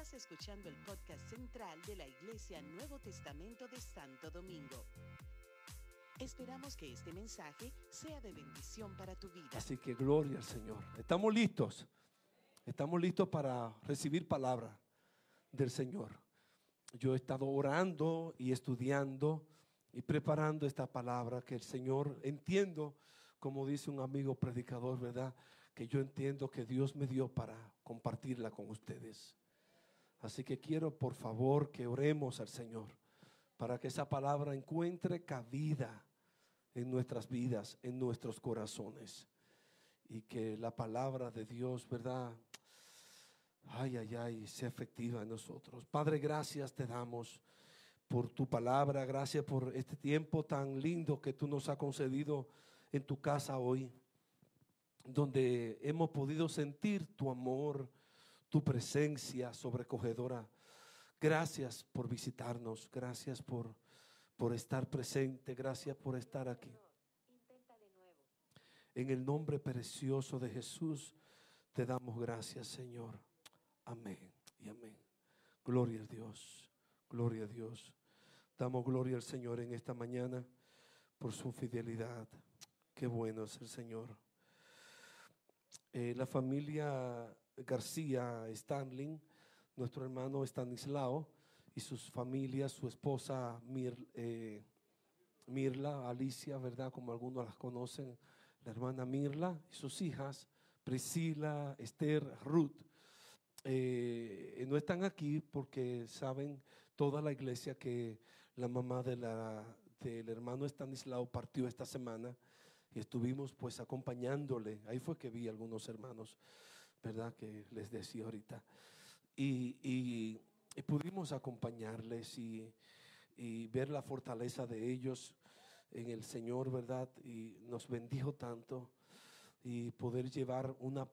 Estás escuchando el podcast central de la Iglesia Nuevo Testamento de Santo Domingo. Esperamos que este mensaje sea de bendición para tu vida. Así que gloria al Señor. Estamos listos. Estamos listos para recibir palabra del Señor. Yo he estado orando y estudiando y preparando esta palabra que el Señor entiendo, como dice un amigo predicador, ¿verdad? Que yo entiendo que Dios me dio para compartirla con ustedes. Así que quiero por favor que oremos al Señor para que esa palabra encuentre cabida en nuestras vidas, en nuestros corazones. Y que la palabra de Dios, ¿verdad? Ay, ay, ay, sea efectiva en nosotros. Padre, gracias te damos por tu palabra, gracias por este tiempo tan lindo que tú nos has concedido en tu casa hoy, donde hemos podido sentir tu amor, tu presencia sobrecogedora. Gracias por visitarnos, gracias por, por estar presente, gracias por estar aquí. En el nombre precioso de Jesús te damos gracias, Señor. Amén y amén. Gloria a Dios, gloria a Dios. Damos gloria al Señor en esta mañana por su fidelidad. Qué bueno es el Señor. Eh, la familia García Stanley, nuestro hermano Stanislao y sus familias, su esposa eh, Mirla, Alicia, ¿verdad? Como algunos las conocen, la hermana Mirla y sus hijas, Priscila, Esther, Ruth. Eh, no están aquí porque saben toda la iglesia que la mamá del hermano Stanislao partió esta semana y estuvimos pues acompañándole. Ahí fue que vi algunos hermanos ¿verdad? Que les decía ahorita. Y, pudimos acompañarles y, ver la fortaleza de ellos en el Señor, ¿verdad? Y nos bendijo tanto y poder llevar una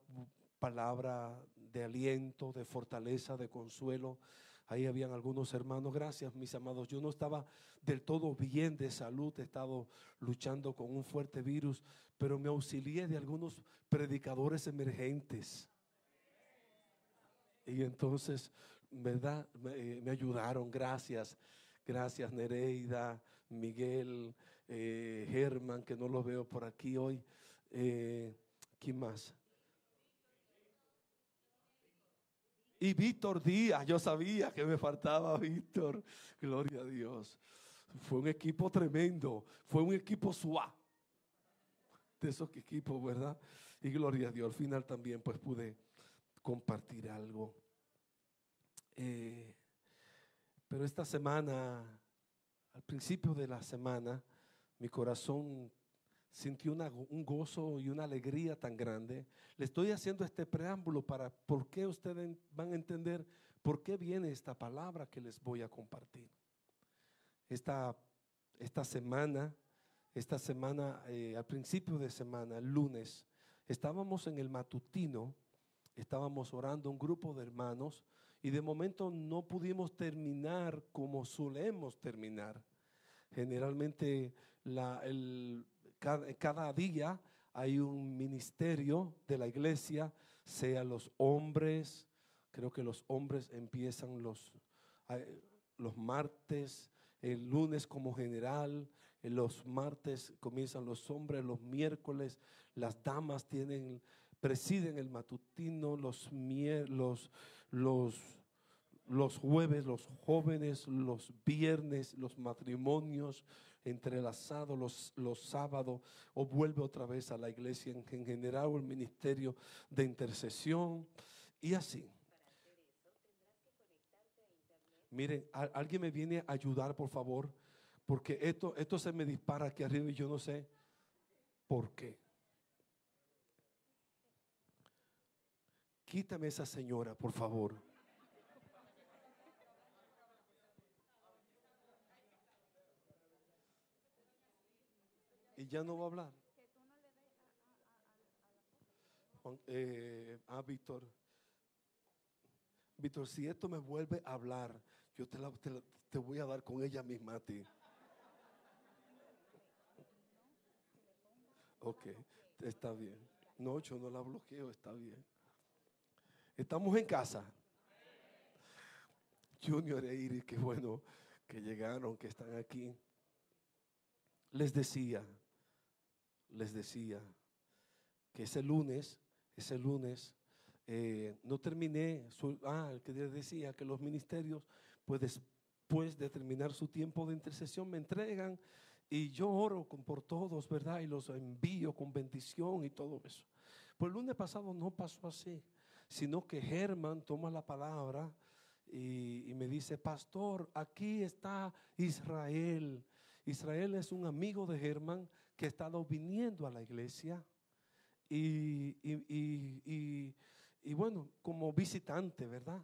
palabra de aliento, de fortaleza, de consuelo. Ahí habían algunos hermanos, gracias mis amados. Yo no estaba del todo bien de salud, he estado luchando con un fuerte virus, pero me auxilié de algunos predicadores emergentes y entonces, ¿verdad? Me, me ayudaron, gracias. Gracias Nereida, Miguel, eh, Germán, que no los veo por aquí hoy. Eh, ¿Quién más? Y Víctor Díaz, yo sabía que me faltaba Víctor. Gloria a Dios. Fue un equipo tremendo, fue un equipo suave. De esos equipos, ¿verdad? Y gloria a Dios. Al final también pues pude compartir algo. Eh, pero esta semana, al principio de la semana, mi corazón sintió un gozo y una alegría tan grande. Le estoy haciendo este preámbulo para por qué ustedes van a entender por qué viene esta palabra que les voy a compartir. Esta, esta semana, esta semana, eh, al principio de semana, lunes, estábamos en el matutino estábamos orando un grupo de hermanos y de momento no pudimos terminar como solemos terminar. Generalmente cada, día hay un ministerio de la iglesia, sea los hombres, creo que los hombres empiezan los, los martes, el lunes como general, los martes comienzan los hombres, los miércoles las damas tienen presiden el matutino, los, los, los, los jueves, los jóvenes, los viernes, los matrimonios entrelazados, los, los sábados, o vuelve otra vez a la iglesia en, general, o el ministerio de intercesión, y así. Miren, alguien me viene a ayudar, por favor, porque esto, esto se me dispara aquí arriba y yo no sé por qué. Quítame esa señora, por favor. Y ya no va a hablar. Eh, ah, Víctor. Víctor, si esto me vuelve a hablar, yo te, te, voy a dar con ella misma a ti. Ok, está bien. No, yo no la bloqueo, está bien. Estamos en casa. Junior e Iris, qué bueno que llegaron, que están aquí. Les decía, les decía que ese lunes, ese lunes, eh, no terminé, su, ah, que decía que los ministerios, pues después de terminar su tiempo de intercesión, me entregan y yo oro por todos, ¿verdad? Y los envío con bendición y todo eso. Pues el lunes pasado no pasó así, sino que Germán toma la palabra y, me dice, pastor, aquí está Israel. Israel es un amigo de Germán que ha estado viniendo a la iglesia y, y, bueno, como visitante, ¿verdad?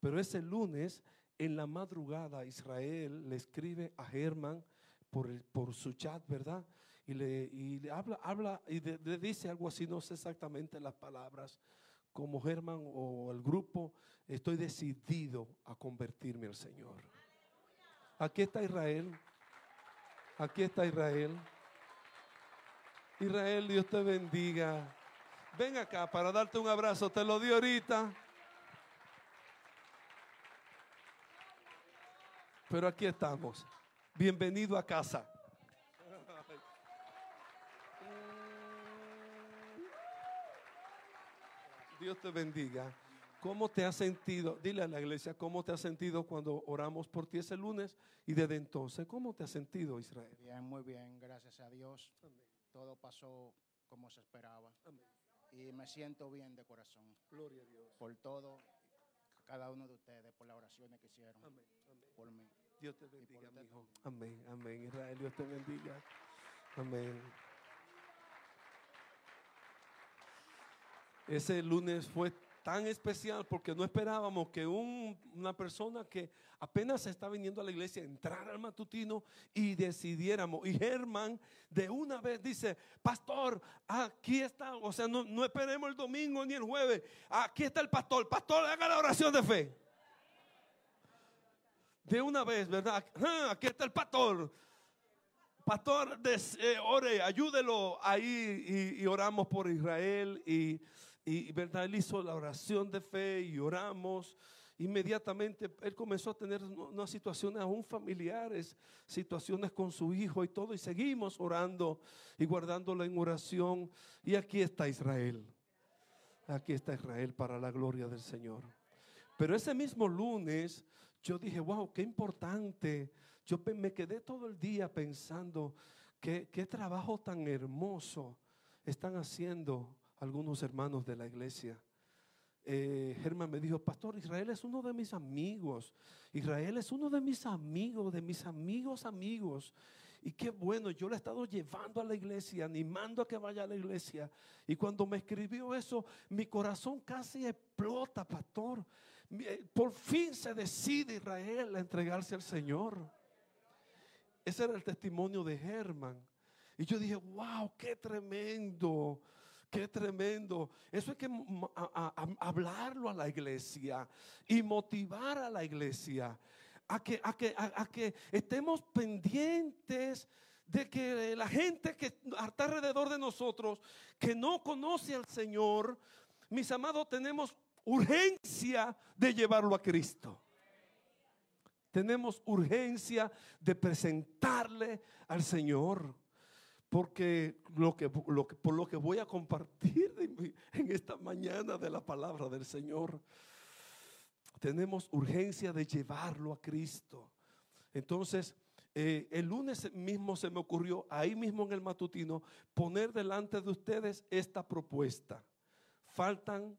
Pero ese lunes, en la madrugada, Israel le escribe a Germán por, por su chat, ¿verdad? Y le, y habla, habla y le dice algo así, no sé exactamente las palabras, como Germán o el grupo, estoy decidido a convertirme al Señor. Aquí está Israel. Aquí está Israel. Israel, Dios te bendiga. Ven acá para darte un abrazo. Te lo di ahorita. Pero aquí estamos. Bienvenido a casa. Dios te bendiga. ¿Cómo te has sentido? Dile a la iglesia, ¿cómo te has sentido cuando oramos por ti ese lunes y desde entonces? ¿Cómo te has sentido, Israel? Bien, muy bien, gracias a Dios. Todo pasó como se esperaba. Y me siento bien de corazón. Gloria a Dios. Por todo, cada uno de ustedes, por las oraciones que hicieron. Por mí. Dios te bendiga, mi hijo. Amén, amén. Israel, Dios te bendiga. Amén. Ese lunes fue tan especial porque no esperábamos que una persona que apenas está viniendo a la iglesia entrara al matutino y decidiéramos. Y Germán de una vez dice, pastor, aquí está, o sea, no, no esperemos el domingo ni el jueves, aquí está el pastor, pastor, haga la oración de fe de una vez, ¿verdad? Ah, aquí está el pastor. Pastor, eh, ore, ayúdelo ahí y, oramos por Israel. Y, y, ¿verdad? Él hizo la oración de fe y oramos. Inmediatamente él comenzó a tener unas situaciones aún familiares, situaciones con su hijo y todo. Y seguimos orando y guardándolo en oración. Y aquí está Israel. Aquí está Israel para la gloria del Señor. Pero ese mismo lunes yo dije, wow, qué importante. Yo me quedé todo el día pensando qué, qué trabajo tan hermoso están haciendo algunos hermanos de la iglesia. Eh, Germán me dijo, pastor, Israel es uno de mis amigos. Israel es uno de mis amigos, de mis amigos amigos. Y qué bueno, yo le he estado llevando a la iglesia, animando a que vaya a la iglesia. Y cuando me escribió eso, mi corazón casi explota, pastor. Eh, por fin se decide Israel a entregarse al Señor. Ese era el testimonio de Germán. Y yo dije, wow, qué tremendo, qué tremendo. Eso hay que hablarlo a la iglesia y motivar a la iglesia a que, a que, a que estemos pendientes de que la gente que está alrededor de nosotros, que no conoce al Señor, mis amados, tenemos urgencia de llevarlo a Cristo. Tenemos urgencia de presentarle al Señor. Porque lo que, lo que, por lo que voy a compartir en esta mañana de la palabra del Señor, tenemos urgencia de llevarlo a Cristo. Entonces, eh, el lunes mismo se me ocurrió, ahí mismo en el matutino, poner delante de ustedes esta propuesta. Faltan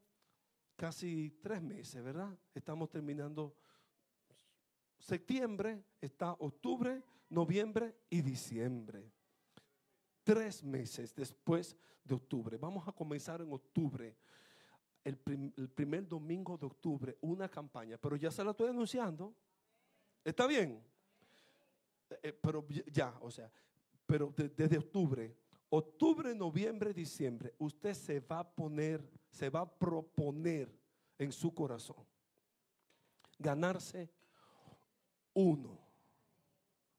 casi tres meses, ¿verdad? Estamos terminando septiembre, está octubre, noviembre y diciembre. Tres meses después de octubre. Vamos a comenzar en octubre, el, primer domingo de octubre, una campaña, pero ya se la estoy anunciando. ¿Está bien? Eh, eh, pero ya, o sea, pero desde octubre octubre, noviembre, diciembre, usted se va a poner, se va a proponer en su corazón ganarse uno.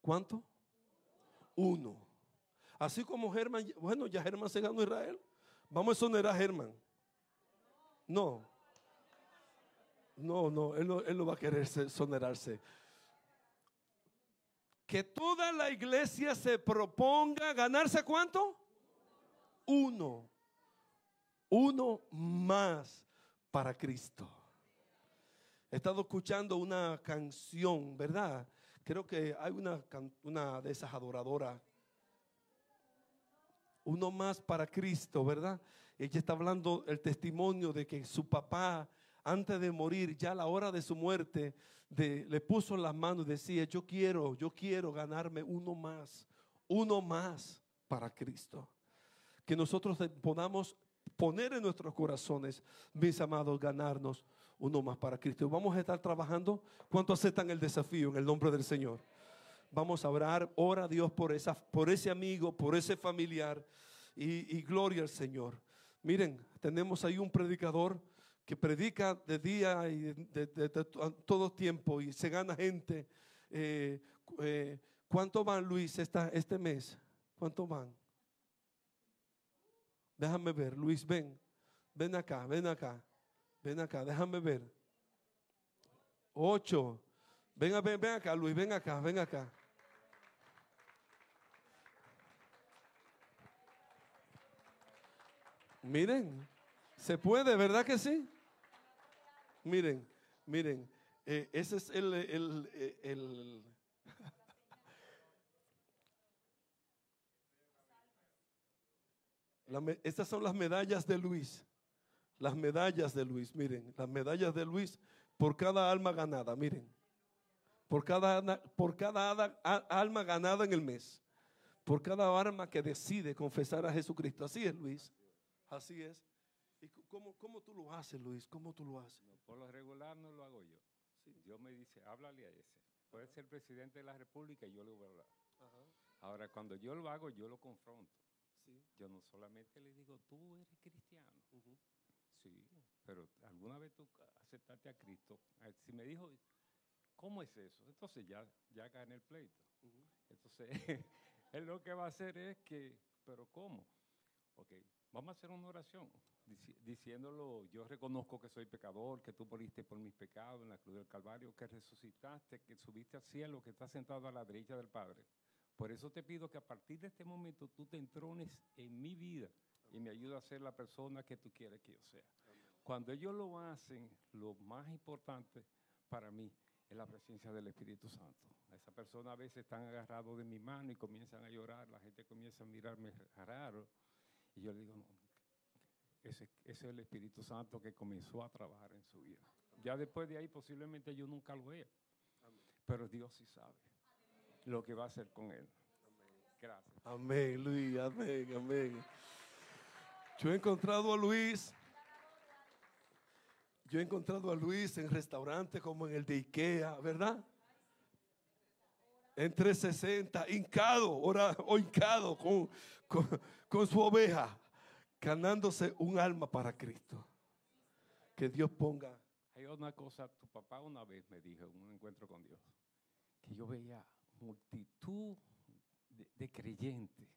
¿Cuánto? Uno. Así como Germán, bueno, ya Germán se ganó Israel. Vamos a exonerar a Germán. No. No, no, él no, va a querer sonerarse. Que toda la iglesia se proponga ganarse cuánto? Uno. Uno más para Cristo. He estado escuchando una canción, ¿verdad? Creo que hay una, una de esas adoradoras. Uno más para Cristo, ¿verdad? Ella está hablando el testimonio de que su papá, antes de morir, ya a la hora de su muerte, le puso las manos y decía, yo quiero, yo quiero ganarme uno más, uno más para Cristo. Que nosotros podamos poner en nuestros corazones, mis amados, ganarnos uno más para Cristo. Vamos a estar trabajando. ¿Cuánto aceptan el desafío en el nombre del Señor? Vamos a orar, ora Dios por, esa, por ese amigo, por ese familiar y, gloria al Señor. Miren, tenemos ahí un predicador que predica de día y de, todo tiempo y se gana gente. Eh, eh, ¿Cuánto van, Luis, este mes? ¿Cuánto van? Déjame ver, Luis, ven. Ven acá, ven acá. Ven acá, déjame ver. Ocho. Ven, ven, ven acá, Luis, ven acá, ven acá. Miren, se puede, ¿verdad que sí? Miren, miren, eh, ese es el, el, el estas son las medallas de Luis. Las medallas de Luis, miren, las medallas de Luis por cada alma ganada, miren. Por cada, por cada alma ganada en el mes. Por cada alma que decide confesar a Jesucristo. Así es, Luis. Así es. ¿Y cómo, cómo tú lo haces, Luis? ¿Cómo tú lo haces? por lo regular no lo hago yo. Dios me dice, háblale a ese. Puede ser presidente de la República y yo le voy a hablar. Ahora, cuando yo lo hago, yo lo confronto. Yo no solamente le digo, tú eres cristiano. Sí, pero alguna vez tú aceptaste a Cristo. Si me dijo, ¿cómo es eso? Entonces ya, ya en el pleito. Entonces, él lo que va a hacer es que, ¿pero cómo? Ok, vamos a hacer una oración diciéndolo, yo reconozco que soy pecador, que tú moriste por mis pecados en la cruz del Calvario, que resucitaste, que subiste al cielo, que estás sentado a la derecha del Padre. Por eso te pido que a partir de este momento tú te entrones en mi vida y me ayudes a ser la persona que tú quieres que yo sea. Cuando ellos lo hacen, lo más importante para mí es la presencia del Espíritu Santo. Esa persona a veces están agarrados de mi mano y comienzan a llorar, la gente comienza a mirarme raro. Y yo le digo, no, ese, ese, es el Espíritu Santo que comenzó a trabajar en su vida. Ya después de ahí posiblemente yo nunca lo vea, pero Dios sí sabe lo que va a hacer con él. Gracias. Amén, Luis, amén, amén. Yo he encontrado a Luis. Yo he encontrado a Luis en restaurantes como en el de Ikea, ¿verdad? En 360, hincado, o hincado con, con su oveja, ganándose un alma para Cristo. Que Dios ponga. Hay una cosa, tu papá una vez me dijo en un encuentro con Dios, que yo veía multitud de, creyentes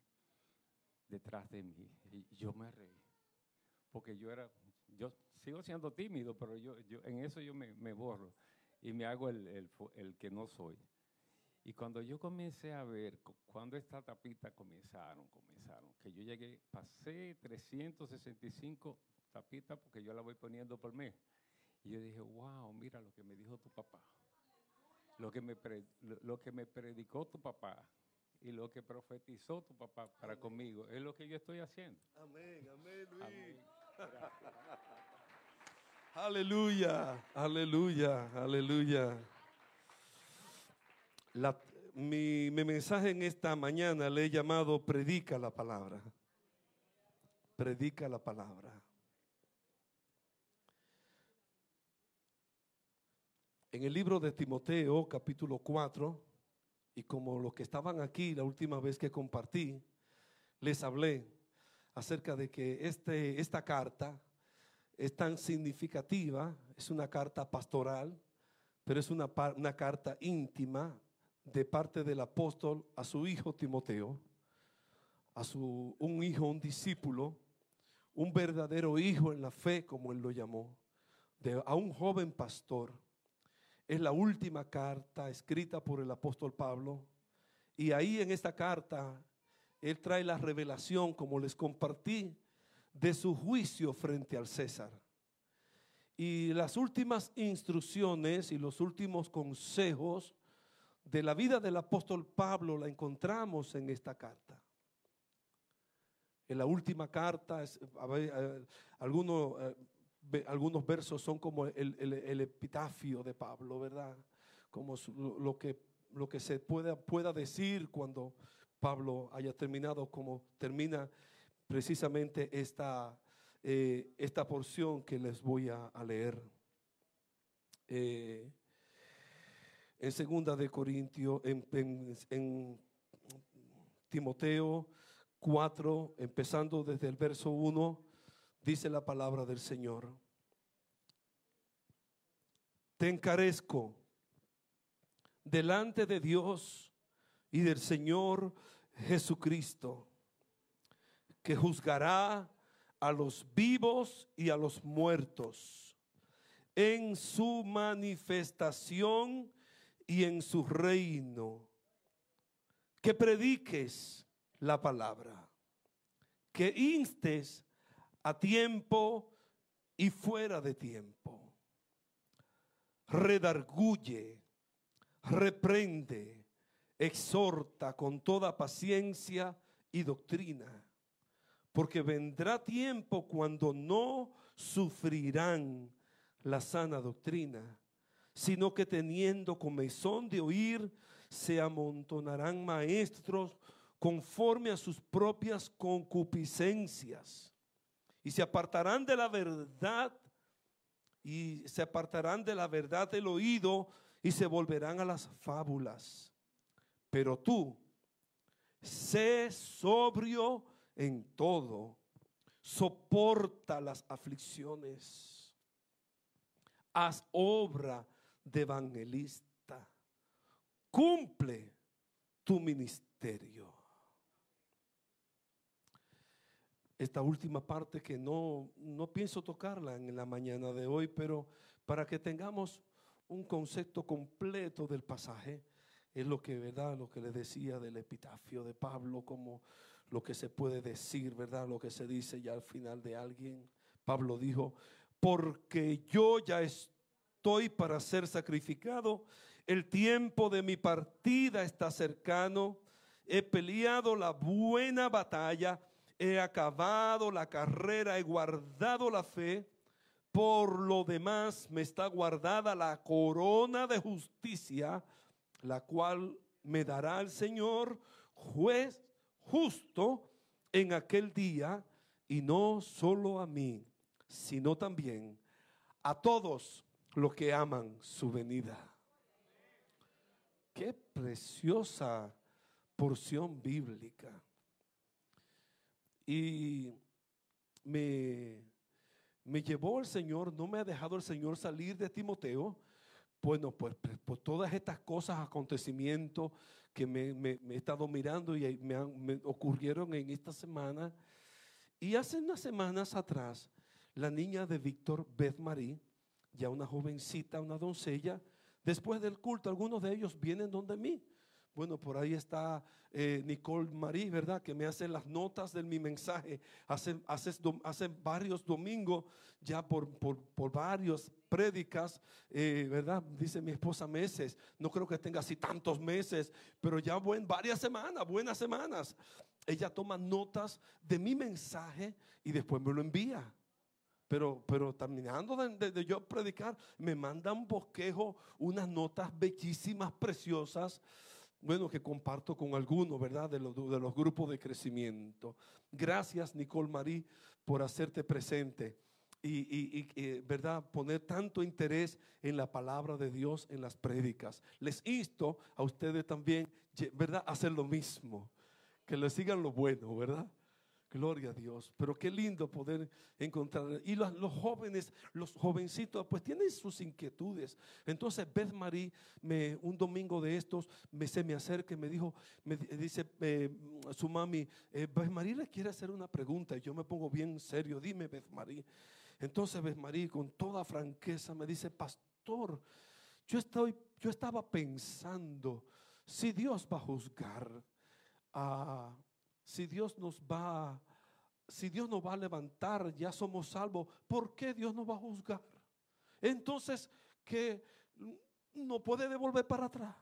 detrás de mí. Y yo me reí. Porque yo era, yo sigo siendo tímido, pero yo, yo en eso yo me, me borro y me hago el, el, el, que no soy. Y cuando yo comencé a ver, cuando esta tapita comenzaron, comenzaron, que yo llegué, pasé 365 tapitas porque yo la voy poniendo por mes. Y yo dije, wow, mira lo que me dijo tu papá lo que me, lo que me predicó tu papá y lo que profetizó tu papá para conmigo es lo que yo estoy haciendo. Amén, amén, Luis. aleluya, aleluya, aleluya. Mi, mensaje en esta mañana le he llamado predica la palabra. Predica la palabra. En el libro de Timoteo, capítulo 4, y como los que estaban aquí la última vez que compartí, les hablé acerca de que este, esta carta es tan significativa, es una carta pastoral, pero es una, una carta íntima de parte del apóstol a su hijo Timoteo, a su, un hijo, un discípulo, un verdadero hijo en la fe, como él lo llamó a un joven pastor. Es la última carta escrita por el apóstol Pablo. Y ahí en esta carta, él trae la revelación, como les compartí, de su juicio frente al César. Y las últimas instrucciones y los últimos consejos de la vida del apóstol Pablo la encontramos en esta carta. En la última carta, eh, algunos, eh, algunos versos son como el, epitafio de Pablo, ¿verdad? Como lo que, lo que se pueda, pueda decir cuando Pablo haya terminado, como termina precisamente esta, eh, esta porción que les voy a, leer. En segunda de Corintios, en Timoteo 4, empezando desde el verso 1, dice la palabra del Señor. Te encarezco delante de Dios y del Señor Jesucristo, que juzgará a los vivos y a los muertos en su manifestación y en su reino. Que prediques la palabra. Que instes a tiempo y fuera de tiempo. Redarguye, reprende, exhorta con toda paciencia y doctrina. Porque vendrá tiempo cuando no sufrirán la sana doctrina, sino que teniendo comezón de oír, se amontonarán maestros conforme a sus propias concupiscencias. Y se apartarán de la verdad y se apartarán de la verdad del oído y se volverán a las fábulas. Pero tú, sé sobrio en todo, soporta las aflicciones, haz obra de evangelista, cumple tu ministerio esta última parte que no, no pienso tocarla en la mañana de hoy, pero para que tengamos un concepto completo del pasaje, es lo que, ¿verdad? Lo que le decía del epitafio de Pablo, como lo que se puede decir, ¿verdad? Lo que se dice ya al final de alguien. Pablo dijo, porque yo ya estoy para ser sacrificado, el tiempo de mi partida está cercano, he peleado la buena batalla, he acabado la carrera, he guardado la fe. Por lo demás me está guardada la corona de justicia, la cual me dará el Señor, juez justo, en aquel día, y no solo a mí, sino también a todos los que aman su venida. Qué preciosa porción bíblica. Y me, me llevó el Señor, no me ha dejado el Señor salir de Timoteo. Bueno, pues, pues, pues todas estas cosas, acontecimientos que me, me, he estado mirando y me, me, ocurrieron en esta semana. Y hace unas semanas atrás, la niña de Víctor, Beth Marie, ya una jovencita, una doncella, después del culto, algunos de ellos vienen donde mí bueno, por ahí está eh, Nicole Marie, ¿verdad? Que me hace las notas de mi mensaje. Hace, hace, varios domingos, ya por, por, varios prédicas, eh, ¿verdad? Dice mi esposa meses. No creo que tenga así tantos meses, pero ya buen, varias semanas, buenas semanas. Ella toma notas de mi mensaje y después me lo envía. Pero, pero terminando de, yo predicar, me manda un bosquejo, unas notas bellísimas, preciosas bueno, que comparto con algunos, ¿verdad? De los, grupos de crecimiento. Gracias, Nicole Marie, por hacerte presente y, y, y, ¿verdad? Poner tanto interés en la palabra de Dios en las prédicas. Les insto a ustedes también, ¿verdad? Hacer lo mismo. Que le sigan lo bueno, ¿verdad? Gloria a Dios. Pero qué lindo poder encontrar. Y los, jóvenes, los jovencitos, pues tienen sus inquietudes. Entonces Beth Marie, me, un domingo de estos, me, se me acerca y me dijo, me dice eh, su mami, eh, Beth Marie le quiere hacer una pregunta. Y yo me pongo bien serio. Dime, Beth Marie. Entonces María con toda franqueza me dice, pastor, yo, estoy, yo estaba pensando, si Dios va a juzgar, si Dios nos va, si Dios nos va a levantar, ya somos salvos, ¿por qué Dios nos va a juzgar? Entonces, que no puede devolver para atrás.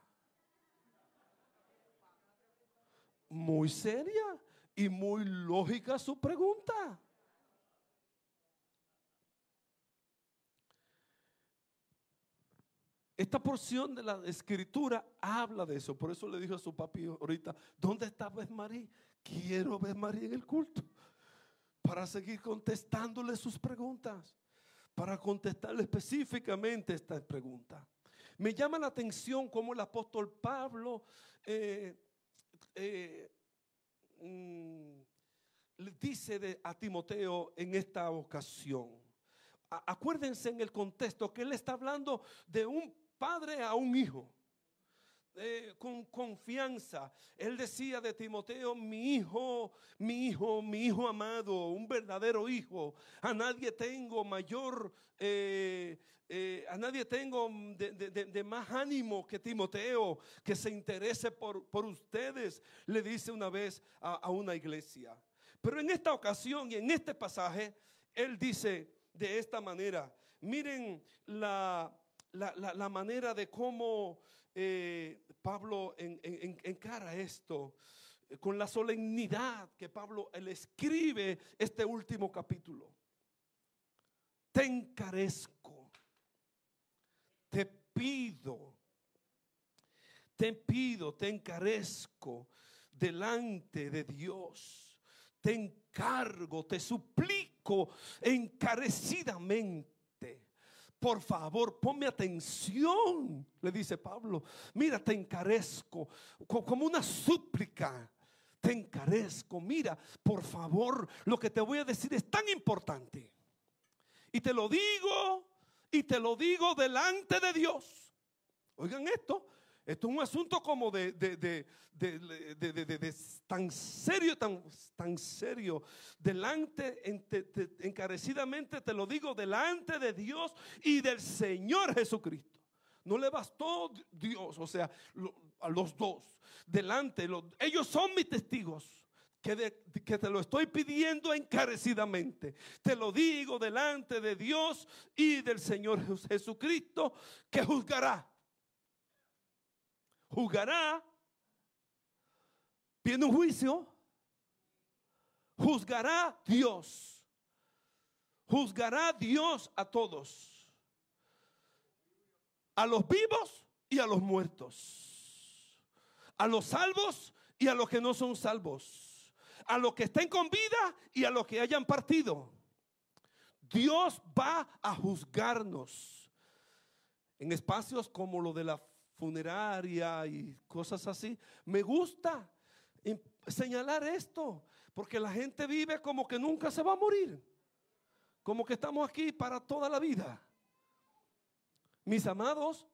Muy seria y muy lógica su pregunta. Esta porción de la escritura habla de eso. Por eso le dijo a su papi ahorita, ¿dónde está María? Quiero ver María en el culto. Para seguir contestándole sus preguntas. Para contestarle específicamente esta pregunta. Me llama la atención cómo el apóstol Pablo eh, eh, mm, dice a Timoteo en esta ocasión. acuérdense en el contexto que él está hablando de un padre a un hijo. Con confianza. Él decía de Timoteo, mi hijo, mi hijo, mi hijo amado, un verdadero hijo. A nadie tengo mayor, eh, eh, a nadie tengo de, más ánimo que Timoteo, que se interese por, por ustedes, le dice una vez a, a una iglesia. Pero en esta ocasión y en este pasaje, él dice de esta manera, miren la la, manera de cómo eh, Pablo encara esto, eh, con la solemnidad que Pablo le escribe este último capítulo. Te encarezco, te pido, te pido, te encarezco delante de Dios, te encargo, te suplico encarecidamente por favor, ponme atención, le dice Pablo. Mira, te encarezco como una súplica. Te encarezco. Mira, por favor, lo que te voy a decir es tan importante. Y te lo digo, y te lo digo delante de Dios. Oigan esto, esto es un asunto como de, de, tan serio, tan, tan serio. Delante, encarecidamente te lo digo, delante de Dios y del Señor Jesucristo. No le bastó Dios, o sea, a los dos. Delante, ellos son mis testigos. Que, que, te lo estoy pidiendo encarecidamente. Te lo digo delante de Dios y del Señor Jesucristo que juzgará juzgará, viene un juicio, juzgará Dios, juzgará Dios a todos, a los vivos y a los muertos, a los salvos y a los que no son salvos, a los que estén con vida y a los que hayan partido. Dios va a juzgarnos en espacios como lo de la funeraria y cosas así. Me gusta señalar esto, porque la gente vive como que nunca se va a morir, como que estamos aquí para toda la vida. Mis amados,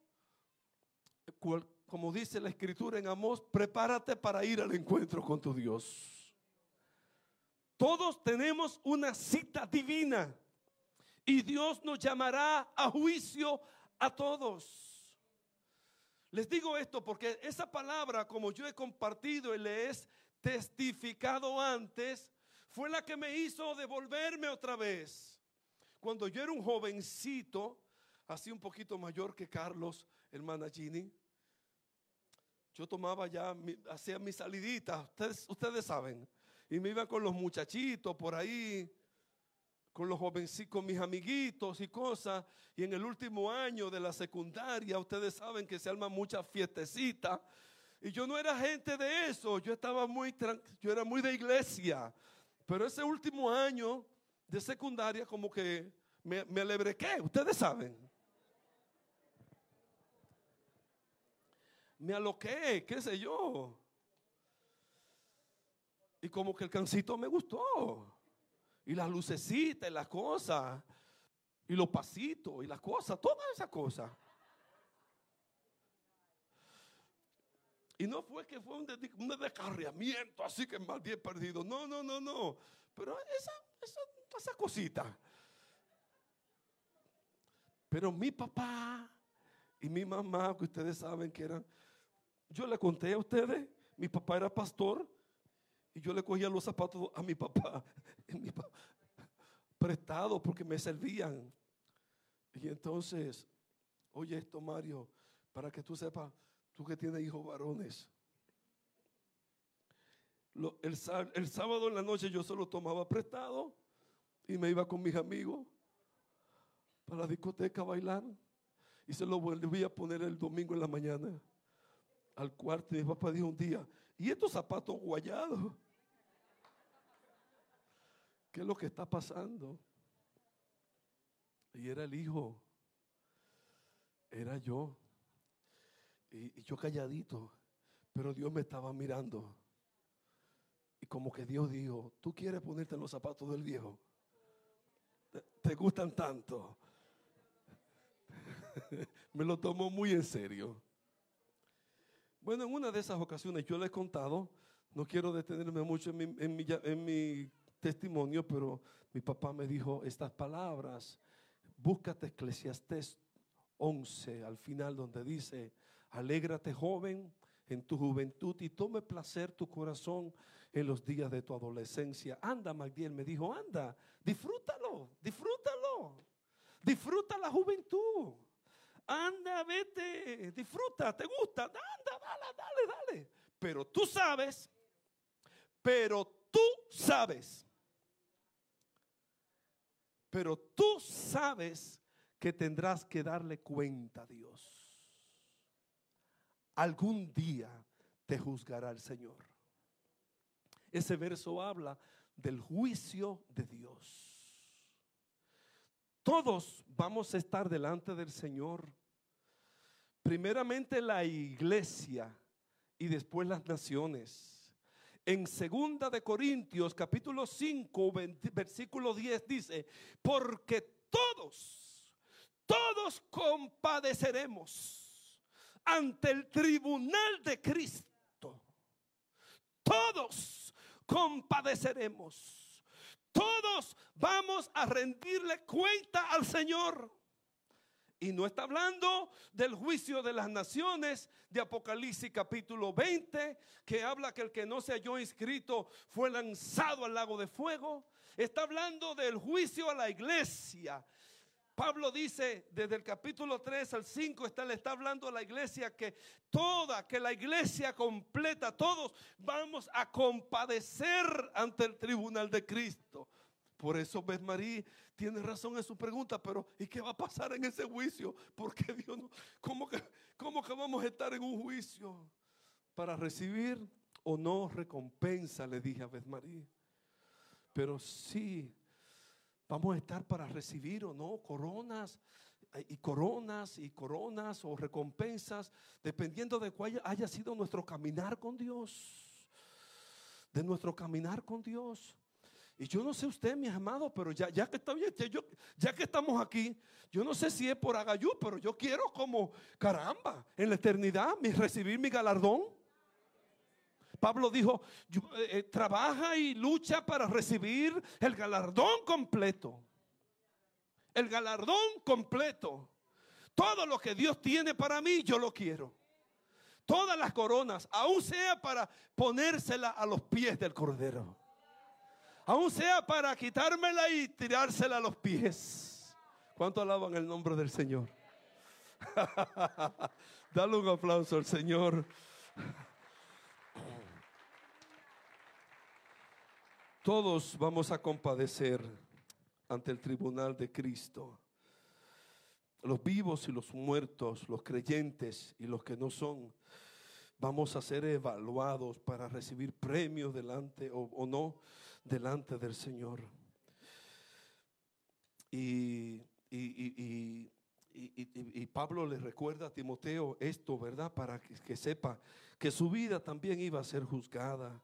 como dice la escritura en Amós, prepárate para ir al encuentro con tu Dios. Todos tenemos una cita divina y Dios nos llamará a juicio a todos. Les digo esto porque esa palabra, como yo he compartido y le he testificado antes, fue la que me hizo devolverme otra vez. Cuando yo era un jovencito, así un poquito mayor que Carlos, hermana Gini, yo tomaba ya, hacía mis saliditas, ustedes, ustedes saben, y me iba con los muchachitos por ahí con los jovencitos, con mis amiguitos y cosas. Y en el último año de la secundaria, ustedes saben que se arma mucha fiestecita. Y yo no era gente de eso, yo estaba muy, yo era muy de iglesia. Pero ese último año de secundaria como que me, me alebrequé, ustedes saben. Me aloqué, qué sé yo. Y como que el cancito me gustó y las lucecitas y las cosas, y los pasitos y las cosas, todas esas cosas. Y no fue que fue un, descarriamiento así que mal bien perdido. No, no, no, no. Pero esa, esa, esa cosita. Pero mi papá y mi mamá, que ustedes saben que eran, yo le conté a ustedes, mi papá era pastor y yo le cogía los zapatos a mi papá, mi papá prestado porque me servían. Y entonces, oye esto Mario, para que tú sepas, tú que tienes hijos varones. el, el sábado en la noche yo solo tomaba prestado y me iba con mis amigos para la discoteca a bailar. Y se lo volví a poner el domingo en la mañana al cuarto. Y mi papá dijo un día, ¿y estos zapatos guayados? ¿Qué es lo que está pasando? Y era el hijo, era yo. Y, yo calladito, pero Dios me estaba mirando. Y como que Dios dijo, tú quieres ponerte en los zapatos del viejo. Te gustan tanto. me lo tomó muy en serio. Bueno, en una de esas ocasiones yo le he contado, no quiero detenerme mucho en mi testimonio, pero mi papá me dijo estas palabras. Búscate Eclesiastés 11 al final donde dice, alégrate joven en tu juventud y tome placer tu corazón en los días de tu adolescencia. Anda, Magdiel me dijo, anda, disfrútalo, disfrútalo, disfruta la juventud. Anda, vete, disfruta, te gusta, anda, dale, dale, dale. Pero tú sabes, pero tú sabes, pero tú sabes que tendrás que darle cuenta a Dios. Algún día te juzgará el Señor. Ese verso habla del juicio de Dios. Todos vamos a estar delante del Señor. Primeramente la iglesia y después las naciones. En segunda de Corintios capítulo 5 versículo 10 dice, porque todos, todos compadeceremos ante el tribunal de Cristo. Todos compadeceremos todos vamos a rendirle cuenta al Señor. Y no está hablando del juicio de las naciones de Apocalipsis capítulo 20, que habla que el que no se halló inscrito fue lanzado al lago de fuego. Está hablando del juicio a la iglesia. Pablo dice desde el capítulo 3 al 5 está, le está hablando a la iglesia que toda, que la iglesia completa, todos vamos a compadecer ante el tribunal de Cristo. Por eso Beth María tiene razón en su pregunta, pero ¿y qué va a pasar en ese juicio? Porque Dios no, ¿cómo que, cómo que vamos a estar en un juicio? Para recibir o no recompensa, le dije a Beth María. Pero sí, vamos a estar para recibir o no coronas eh, y coronas y coronas o recompensas, dependiendo de cuál haya sido nuestro caminar con Dios. De nuestro caminar con Dios. Y yo no sé usted, mi amado, pero ya, ya que ya, que estamos aquí, yo no sé si es por agayú, pero yo quiero como caramba, en la eternidad, recibir mi galardón. Pablo dijo, eh, eh, trabaja y lucha para recibir el galardón completo. El galardón completo. Todo lo que Dios tiene para mí, yo lo quiero. Todas las coronas, aún sea para ponérsela a los pies del Cordero aún sea para quitármela y tirársela a los pies. ¿Cuánto alaban el nombre del Señor? Dale un aplauso al Señor. Todos vamos a compadecer ante el tribunal de Cristo. Los vivos y los muertos, los creyentes y los que no son, vamos a ser evaluados para recibir premios delante o, o no delante del Señor. Y, y, Pablo le recuerda a Timoteo esto, ¿verdad? Para que, sepa que su vida también iba a ser juzgada.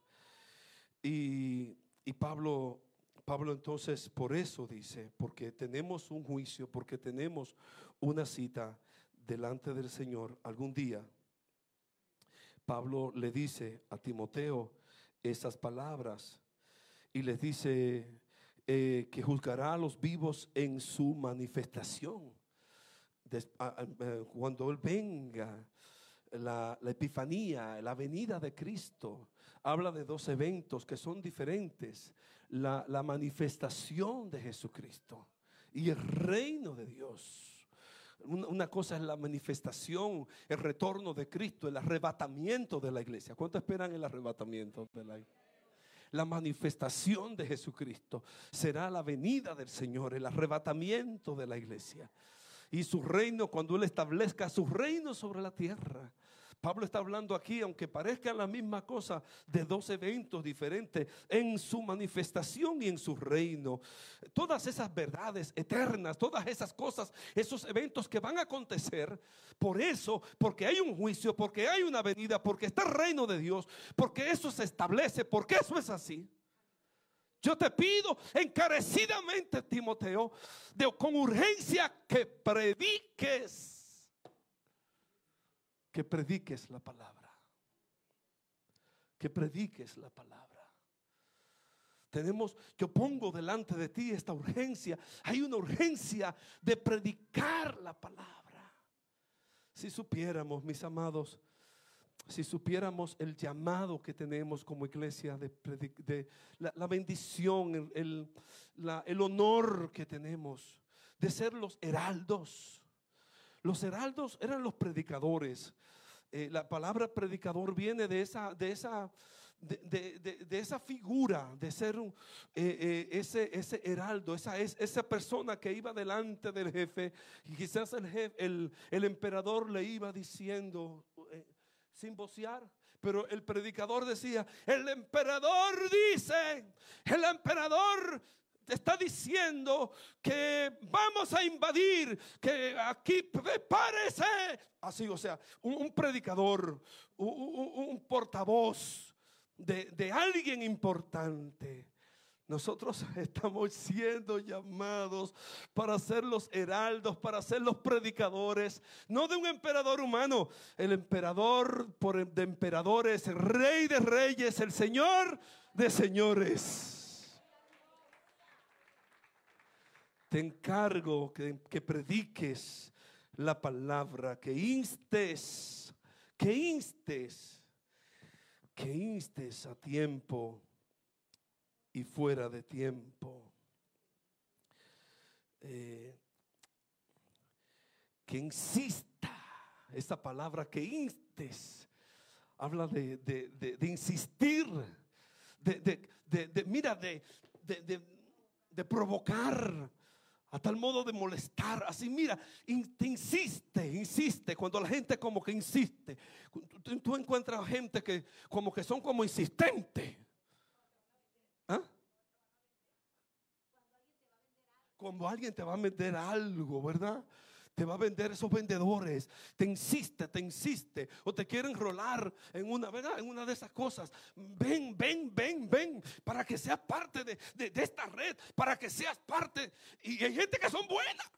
Y, Pablo, Pablo entonces por eso dice, porque tenemos un juicio, porque tenemos una cita delante del Señor algún día. Pablo le dice a Timoteo esas palabras y les dice eh, que juzgará a los vivos en su manifestación. eh, cuando Él venga, la, epifanía, la venida de Cristo, habla de dos eventos que son diferentes. La, la manifestación de Jesucristo y el reino de Dios. Una, cosa es la manifestación, el retorno de Cristo, el arrebatamiento de la iglesia. ¿Cuánto esperan el arrebatamiento de la iglesia? La manifestación de Jesucristo será la venida del Señor, el arrebatamiento de la iglesia. Y su reino, cuando Él establezca su reino sobre la tierra, Pablo está hablando aquí, aunque parezca la misma cosa, de dos eventos diferentes en su manifestación y en su reino. Todas esas verdades eternas, todas esas cosas, esos eventos que van a acontecer, por eso, porque hay un juicio, porque hay una venida, porque está el reino de Dios, porque eso se establece, porque eso es así. Yo te pido encarecidamente, Timoteo, de, con urgencia que prediques que prediques la palabra. Que prediques la palabra. Tenemos, yo pongo delante de ti esta urgencia. Hay una urgencia de predicar la palabra. Si supiéramos, mis amados, si supiéramos el llamado que tenemos como iglesia de, la, bendición, el, el honor que tenemos de ser los heraldos. Los heraldos eran los predicadores. Eh, la palabra predicador viene de esa, de esa, de, esa figura, de ser eh, eh, ese, ese heraldo, esa, esa persona que iba delante del jefe. Y quizás el, jefe, el, el emperador le iba diciendo, sin vocear, pero el predicador decía, el emperador dice, el emperador está diciendo que vamos a invadir, que aquí prepárese. Así, o sea, un, predicador, un, portavoz de, de alguien importante. Nosotros estamos siendo llamados para ser los heraldos, para ser los predicadores, no de un emperador humano. El emperador de emperadores, el rey de reyes, el señor de señores. Te encargo que, que prediques la palabra, que instes, que instes, que instes a tiempo y fuera de tiempo. Eh, que insista, esa palabra que instes, habla de, insistir, de, mira, de provocar, a tal modo de molestar. Así, mira, te insiste, insiste. Cuando la gente como que insiste. Tú, encuentras gente que como que son como insistentes. ¿Ah? Cuando alguien te va a vender algo, ¿verdad? Te va a vender esos vendedores. Te insiste, te insiste. O te quieren rolar en una, ¿verdad? En una de esas cosas. Ven, ven, ven, ven. Para que seas parte de, de esta red. Para que seas parte. Y hay gente que son buenas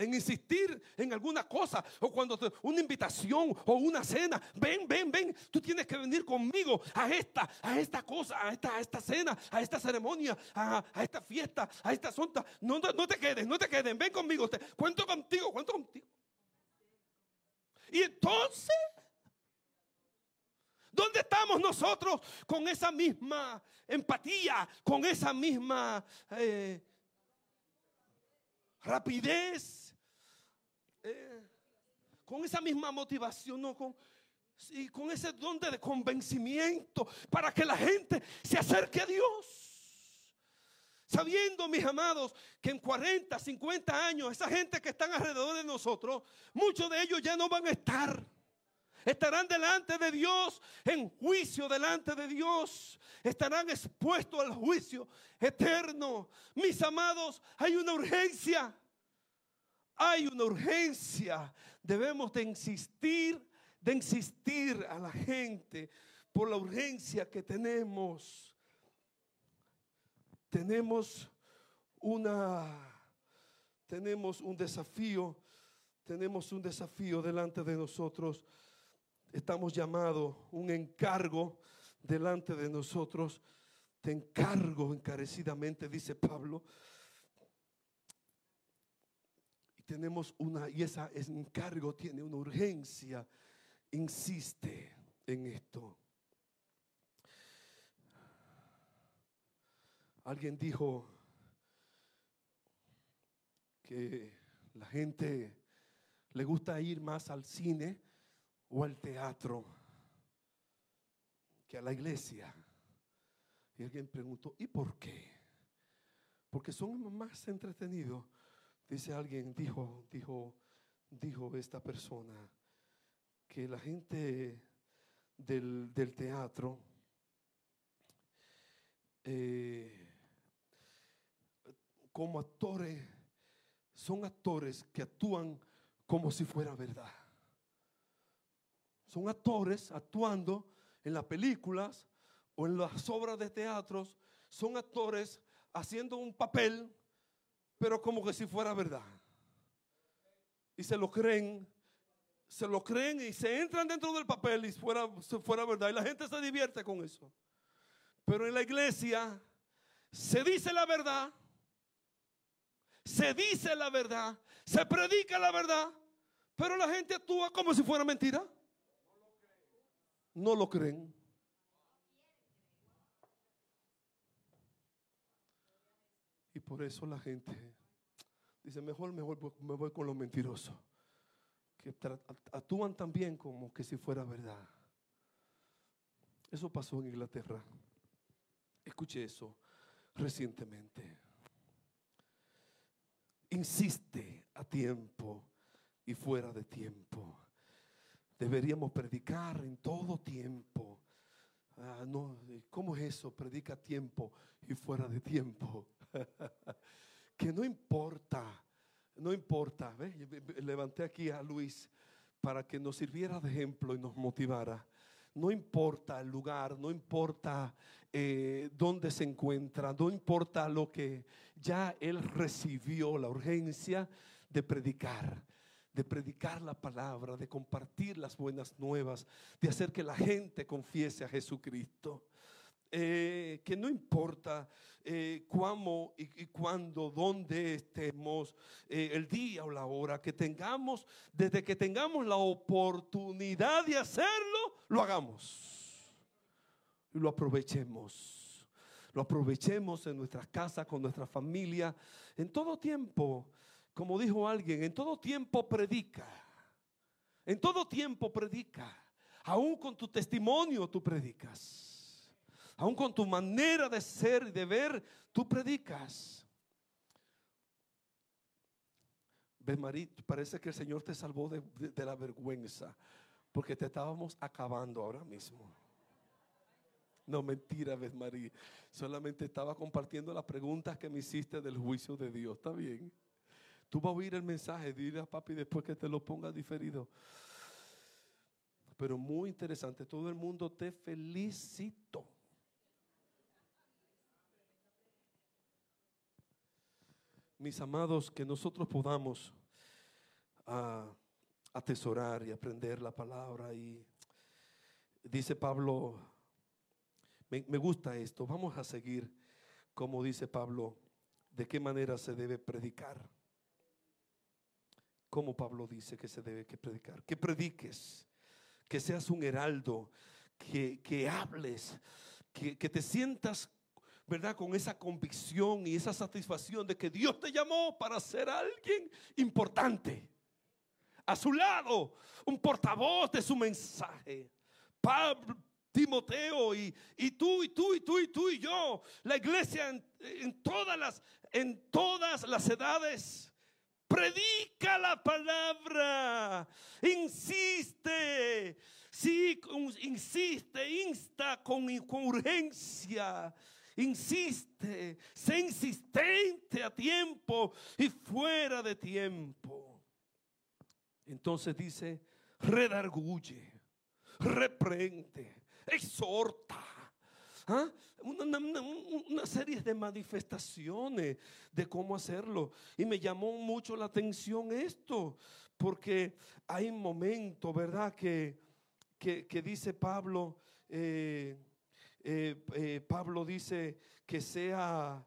en insistir en alguna cosa o cuando una invitación o una cena, ven, ven, ven, tú tienes que venir conmigo a esta, a esta cosa, a esta, a esta cena, a esta ceremonia, a, esta fiesta, a esta asunta. No, no, te quedes, no te quedes, ven conmigo, te, cuento contigo, cuento contigo. Y entonces, ¿dónde estamos nosotros con esa misma empatía, con esa misma eh, rapidez? Eh, con esa misma motivación, no con, y con ese don de convencimiento para que la gente se acerque a Dios. Sabiendo, mis amados, que en 40, 50 años, esa gente que están alrededor de nosotros, muchos de ellos ya no van a estar. Estarán delante de Dios, en juicio delante de Dios. Estarán expuestos al juicio eterno. Mis amados, hay una urgencia hay una urgencia. Debemos de insistir, de insistir a la gente por la urgencia que tenemos. Tenemos una, tenemos un desafío, tenemos un desafío delante de nosotros. Estamos llamados, un encargo delante de nosotros. Te encargo encarecidamente, dice Pablo, tenemos una, y ese encargo tiene una urgencia, insiste en esto. Alguien dijo que la gente le gusta ir más al cine o al teatro que a la iglesia. Y alguien preguntó, ¿y por qué? Porque son más entretenidos. Dice alguien, dijo, dijo, dijo esta persona, que la gente del, teatro eh, como actores son actores que actúan como si fuera verdad. Son actores actuando en las películas o en las obras de teatros. Son actores haciendo un papel, pero como que si fuera verdad. Y se lo creen, se lo creen y se entran dentro del papel y fuera, fuera verdad. Y la gente se divierte con eso. Pero en la iglesia se dice la verdad se dice la verdad, se predica la verdad, pero la gente actúa como si fuera mentira. No lo creen. Por eso la gente dice, mejor, mejor me voy con los mentirosos, que actúan también como que si fuera verdad. Eso pasó en Inglaterra. Escuché eso recientemente insiste a tiempo y fuera de tiempo. Deberíamos predicar en todo tiempo. Ah, no, ¿Cómo es eso? Predica a tiempo y fuera de tiempo. que no importa, no importa. Levanté aquí a Luis para que nos sirviera de ejemplo y nos motivara. No importa el lugar, no importa eh, dónde se encuentra, no importa lo que ya él recibió, la urgencia de predicar, de predicar la palabra, de compartir las buenas nuevas, de hacer que la gente confiese a Jesucristo. Eh, que no importa eh, cuándo y, cuándo, dónde estemos, el día o la hora, que tengamos, desde que tengamos la oportunidad de hacerlo, lo hagamos y lo aprovechemos. Lo aprovechemos en nuestras casas, con nuestra familia, en todo tiempo. Como dijo alguien, en todo tiempo predica. En todo tiempo predica. Aún con tu testimonio tú predicas. Aún con tu manera de ser y de ver, tú predicas. Ves, María, parece que el Señor te salvó de la vergüenza porque te estábamos acabando ahora mismo. No, mentira, ves María. Solamente estaba compartiendo las preguntas que me hiciste del juicio de Dios. ¿Está bien? Tú vas a oír el mensaje, dile a papi después que te lo ponga diferido. Pero muy interesante, todo el mundo te felicito. Mis amados, que nosotros podamos ah, atesorar y aprender la palabra. Y dice Pablo, me, gusta esto, vamos a seguir como dice Pablo, de qué manera se debe predicar. Como Pablo dice que se debe que predicar. Que prediques, que seas un heraldo, que, que hables, que, que te sientas ¿verdad? Con esa convicción y esa satisfacción de que Dios te llamó para ser alguien importante. A su lado, un portavoz de su mensaje. Pablo, Timoteo y, tú y tú y tú y tú y yo, la iglesia en, todas las en todas las edades. Predica la palabra, insiste, sí, insiste, insta con urgencia, insiste, sé insistente a tiempo y fuera de tiempo. Entonces dice, redarguye, reprende, exhorta. ¿ah? Una, serie de manifestaciones de cómo hacerlo. Y me llamó mucho la atención esto, porque hay momentos, ¿verdad? Que, que, dice Pablo, eh, eh, eh, Pablo dice que sea,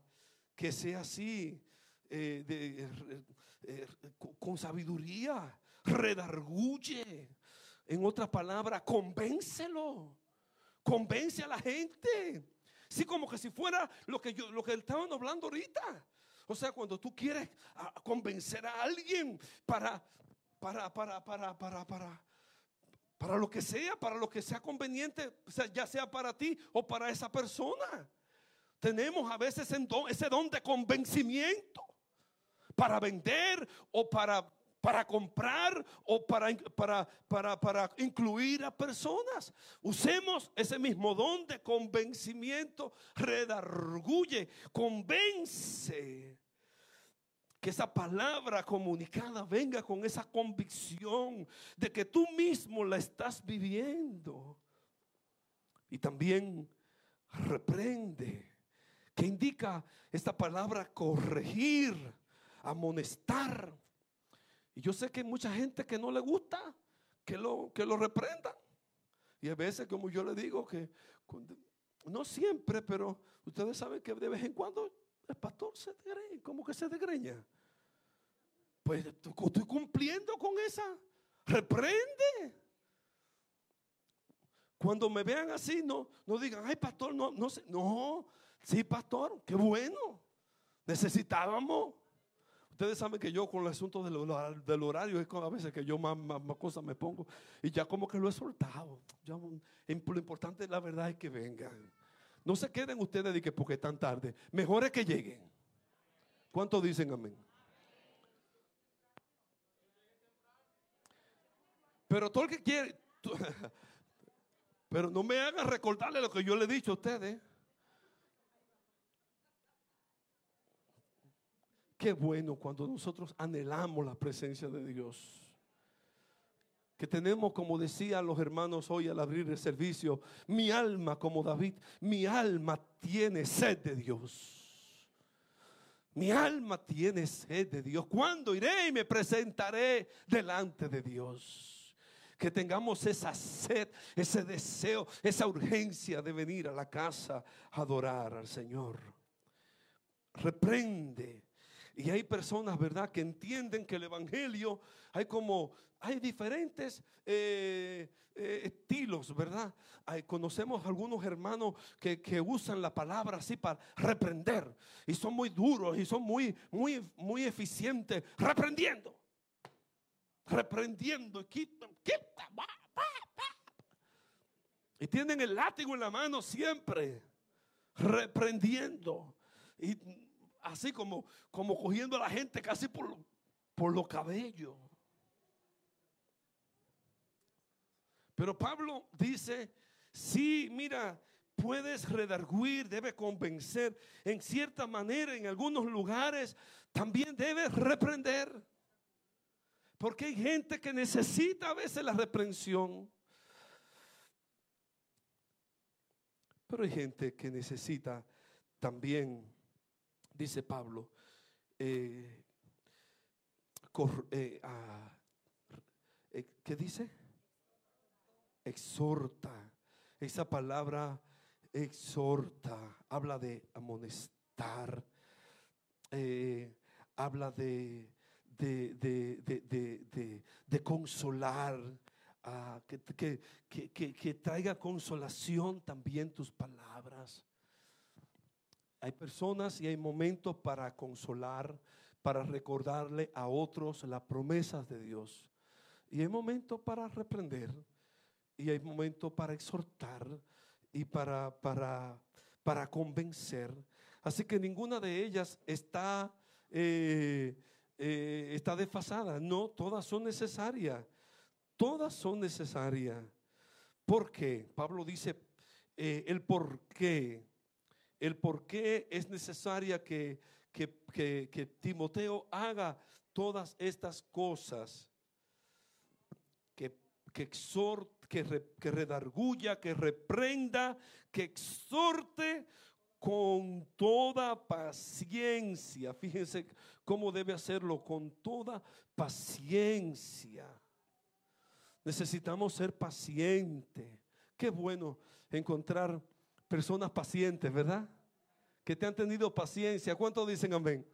que sea así. eh, con sabiduría, redarguye. En otras palabras, convéncelo. Convence a la gente. Sí, como que si fuera lo que yo, lo que estaban hablando ahorita. O sea, cuando tú quieres ah, convencer a alguien para, para, para, para, para, para, para lo que sea, para lo que sea conveniente, ya sea para ti o para esa persona. Tenemos a veces ese don de convencimiento para vender o para, para comprar o para, para, para, para incluir a personas. Usemos ese mismo don de convencimiento, redarguye, convence que esa palabra comunicada venga con esa convicción de que tú mismo la estás viviendo. Y también reprende, que indica esta palabra corregir, amonestar. Y yo sé que hay mucha gente que no le gusta que lo, que lo reprenda. Y a veces, como yo le digo, que no siempre, pero ustedes saben que de vez en cuando el pastor se desgreña, como que se desgreña. Pues estoy cumpliendo con esa. Reprende. Cuando me vean así, no, no digan, ay, pastor, no, no sé. No, sí, pastor, qué bueno. Necesitábamos. Ustedes saben que yo con el asunto del, horario es a veces que yo más, cosas me pongo y ya como que lo he soltado. Ya, lo importante, la verdad, es que vengan. No se queden ustedes de que porque tan tarde. Mejor es que lleguen. ¿Cuántos dicen amén? Pero todo el que quiere, pero no me hagan recordarle lo que yo le he dicho a ustedes. Qué bueno cuando nosotros anhelamos la presencia de Dios. Que tenemos, como decían los hermanos hoy al abrir el servicio, mi alma como David, mi alma tiene sed de Dios. Mi alma tiene sed de Dios. ¿Cuándo iré y me presentaré delante de Dios? Que tengamos esa sed, ese deseo, esa urgencia de venir a la casa a adorar al Señor. Reprende. Y hay personas, ¿verdad?, que entienden que el Evangelio hay como, hay diferentes eh, eh, estilos, ¿verdad? Conocemos algunos hermanos que, que, usan la palabra así para reprender. Y son muy duros y son muy, muy, muy eficientes reprendiendo reprendiendo, quita, quita, Y tienen el látigo en la mano siempre, reprendiendo. Y así como, como cogiendo a la gente casi por, por los cabellos. Pero Pablo dice, sí, mira, puedes redarguir, debe convencer. En cierta manera, en algunos lugares, también debes reprender. Porque hay gente que necesita a veces la reprensión. Pero hay gente que necesita también, dice Pablo, eh, eh, eh, ¿qué dice? Exhorta. Esa palabra exhorta, habla de amonestar, habla de de, consolar, ah, que, que, traiga consolación también tus palabras. Hay personas y hay momentos para consolar, para recordarle a otros las promesas de Dios. Y hay momentos para reprender, y hay momentos para exhortar y para, para, para convencer. Así que ninguna de ellas está eh, eh, está desfasada. No, todas son necesarias. Todas son necesarias. ¿Por qué? Pablo dice eh, el por qué. El por qué es necesaria que, que, Timoteo haga todas estas cosas. Que, que exhorte, que, que redarguya, que reprenda, que exhorte con toda paciencia. Fíjense cómo debe hacerlo, con toda paciencia. Necesitamos ser pacientes. Qué bueno encontrar personas pacientes, ¿verdad? Que te han tenido paciencia. ¿Cuántos dicen amén?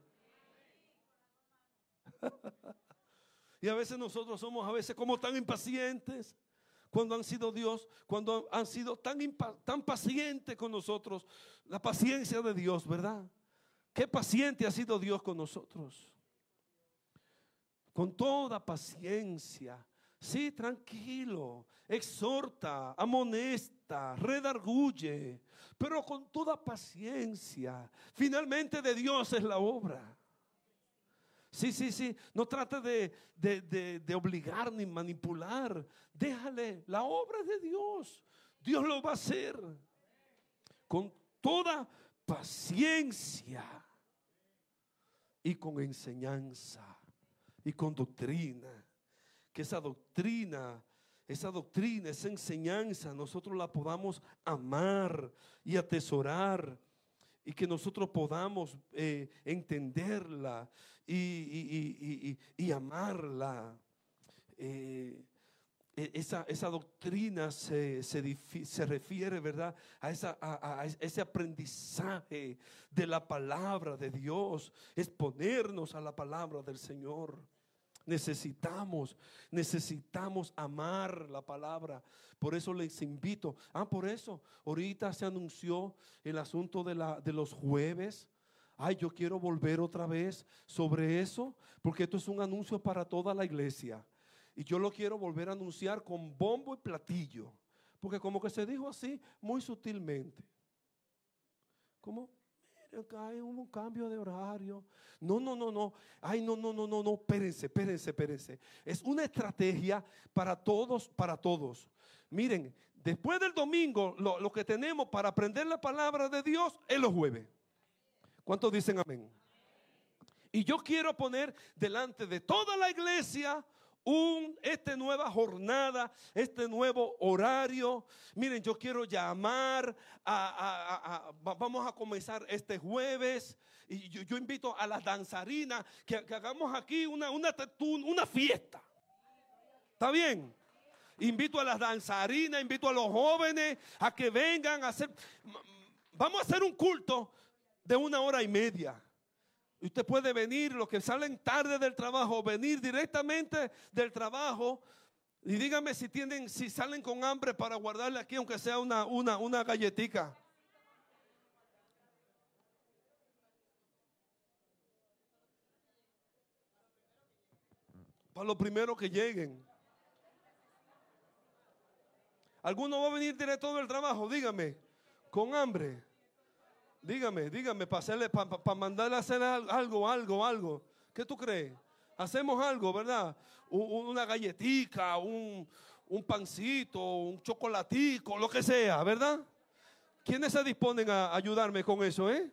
y a veces nosotros somos a veces como tan impacientes cuando han sido Dios, cuando han sido tan, tan pacientes con nosotros. La paciencia de Dios, ¿verdad? Qué paciente ha sido Dios con nosotros. Con toda paciencia. Sí, tranquilo. Exhorta, amonesta, redarguye, pero con toda paciencia. Finalmente de Dios es la obra. Sí, sí, sí. No trate de, de, obligar ni manipular. Déjale la obra de Dios. Dios lo va a hacer. Con toda paciencia y con enseñanza y con doctrina. Que esa doctrina, esa doctrina, esa enseñanza, nosotros la podamos amar y atesorar y que nosotros podamos eh, entenderla y, amarla. Eh, e, esa, esa, doctrina se, se, refiere, ¿verdad? A, esa, a, ese aprendizaje de la palabra de Dios, es ponernos a la palabra del Señor. Necesitamos, necesitamos amar la palabra. Por eso les invito. Ah, por eso, ahorita se anunció el asunto de, la, de los jueves. Ay, yo quiero volver otra vez sobre eso, porque esto es un anuncio para toda la iglesia. Y yo lo quiero volver a anunciar con bombo y platillo, porque como que se dijo así muy sutilmente. ¿Cómo? Hay un cambio de horario. No, no, no, no. Ay, no, no, no, no, no. Espérense, espérense, espérense. Es una estrategia para todos, para todos. Miren, después del domingo, lo, lo que tenemos para aprender la palabra de Dios es los jueves. ¿Cuántos dicen amén? Y yo quiero poner delante de toda la iglesia un, esta nueva jornada, este nuevo horario. Miren, yo quiero llamar a, vamos a comenzar este jueves. Y yo, invito a las danzarinas que, hagamos aquí una, una, una fiesta. ¿Está bien? Invito a las danzarinas, invito a los jóvenes a que vengan a hacer. Vamos a hacer un culto de una hora y media. Usted puede venir, los que salen tarde del trabajo, venir directamente del trabajo. Y dígame si tienen, si salen con hambre para guardarle aquí, aunque sea una, una, una galletica. Para lo primero que lleguen. ¿Alguno va a venir directo del trabajo? Dígame, con hambre. Dígame, dígame, para para mandarle a hacer algo, algo, algo. ¿Qué tú crees? Hacemos algo, ¿verdad? Una galletita, un, un pancito, un chocolatico, lo que sea, ¿verdad? ¿Quiénes se disponen a ayudarme con eso, eh?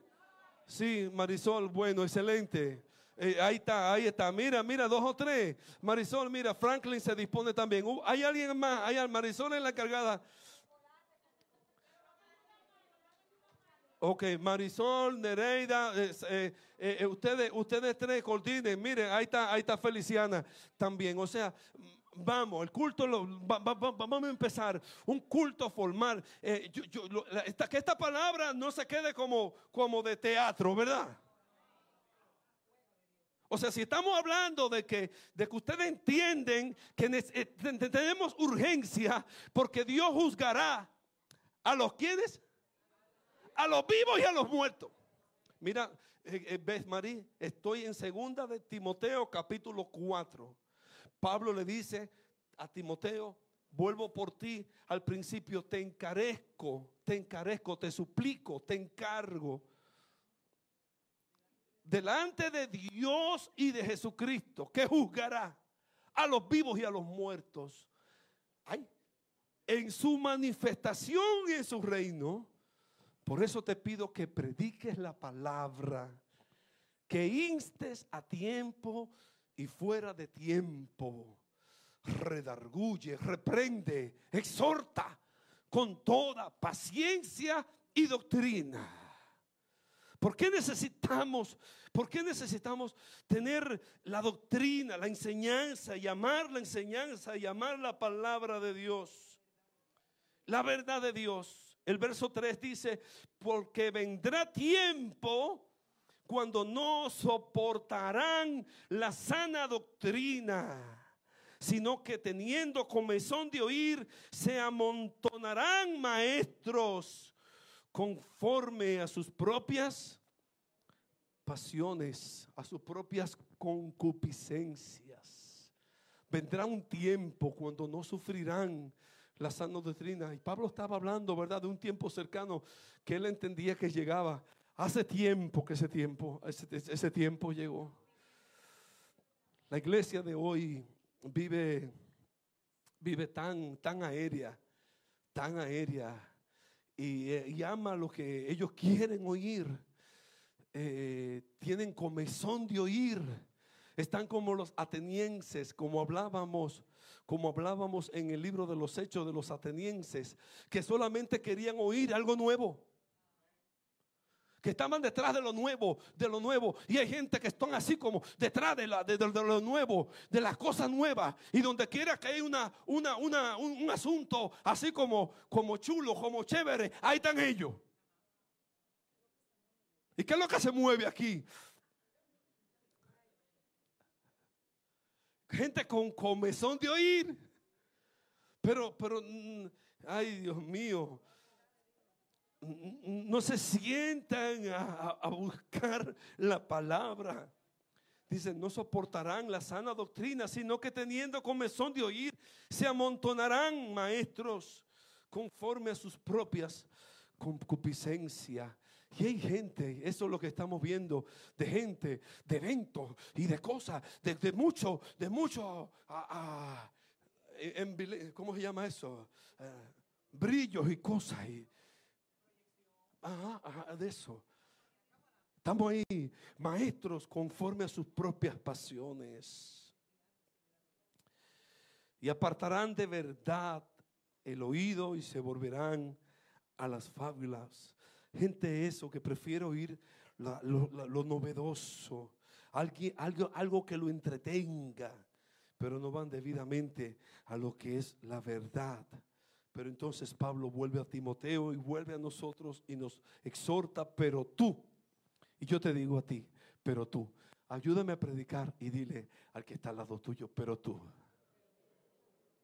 Sí, Marisol, bueno, excelente. Eh, ahí está, ahí está. Mira, mira, dos o tres. Marisol, mira, Franklin se dispone también. Uh, hay alguien más, hay Marisol en la cargada. Ok, Marisol, Nereida, eh, eh, ustedes, ustedes tres coordinen. Miren, ahí está, ahí está Feliciana también. O sea, vamos, el culto, lo, vamos a empezar un culto formal. Eh, que esta palabra no se quede como, como de teatro, ¿verdad? O sea, si estamos hablando de que, de que ustedes entienden que tenemos urgencia porque Dios juzgará a los quienes a los vivos y a los muertos. Mira, eh, eh, ves, María, estoy en segunda de Timoteo capítulo 4. Pablo le dice a Timoteo, vuelvo por ti al principio, te encarezco, te encarezco, te suplico, te encargo. Delante de Dios y de Jesucristo, que juzgará a los vivos y a los muertos. Ay, en su manifestación y en su reino por eso te pido que prediques la palabra, que instes a tiempo y fuera de tiempo. Redarguye, reprende, exhorta con toda paciencia y doctrina. ¿Por qué necesitamos, por qué necesitamos tener la doctrina, la enseñanza y amar la enseñanza y amar la palabra de Dios? La verdad de Dios. El verso 3 dice, porque vendrá tiempo cuando no soportarán la sana doctrina sino que teniendo comezón de oír, se amontonarán maestros conforme a sus propias pasiones, a sus propias concupiscencias. Vendrá un tiempo cuando no sufrirán la sana doctrina. Y Pablo estaba hablando, ¿verdad?, de un tiempo cercano que él entendía que llegaba. Hace tiempo que ese tiempo, ese, ese tiempo llegó. La iglesia de hoy vive, vive tan, tan aérea, tan aérea, y, eh, ama lo que ellos quieren oír. Eh, tienen comezón de oír. Están como los atenienses, como hablábamos, como hablábamos en el libro de los hechos de los atenienses, que solamente querían oír algo nuevo que estaban detrás de lo nuevo, de lo nuevo. Y hay gente que están así como detrás de, la, lo nuevo, de las cosas nuevas. Y donde quiera que hay una, una, una, un, asunto así como, como chulo, como chévere, ahí están ellos. ¿Y qué es lo que se mueve aquí? Gente con comezón de oír. Pero, pero, mm, ay Dios mío, no se sientan a, buscar la palabra. Dicen, no soportarán la sana doctrina, sino que teniendo comezón de oír, se amontonarán maestros conforme a sus propias concupiscencias. Y hay gente, eso es lo que estamos viendo, de gente, de eventos y de cosas, de, mucho, de mucho, ¿cómo se llama eso? Eh, brillos y cosas. Y, Ajá, de eso. Estamos ahí, maestros conforme a sus propias pasiones. Y apartarán de verdad el oído y se volverán a las fábulas. Gente eso que prefiere oír lo, novedoso, algo, algo que lo entretenga, pero no van debidamente a lo que es la verdad. Pero entonces Pablo vuelve a Timoteo y vuelve a nosotros y nos exhorta, pero tú, y yo te digo a ti, pero tú, ayúdame a predicar y dile al que está al lado tuyo, pero tú,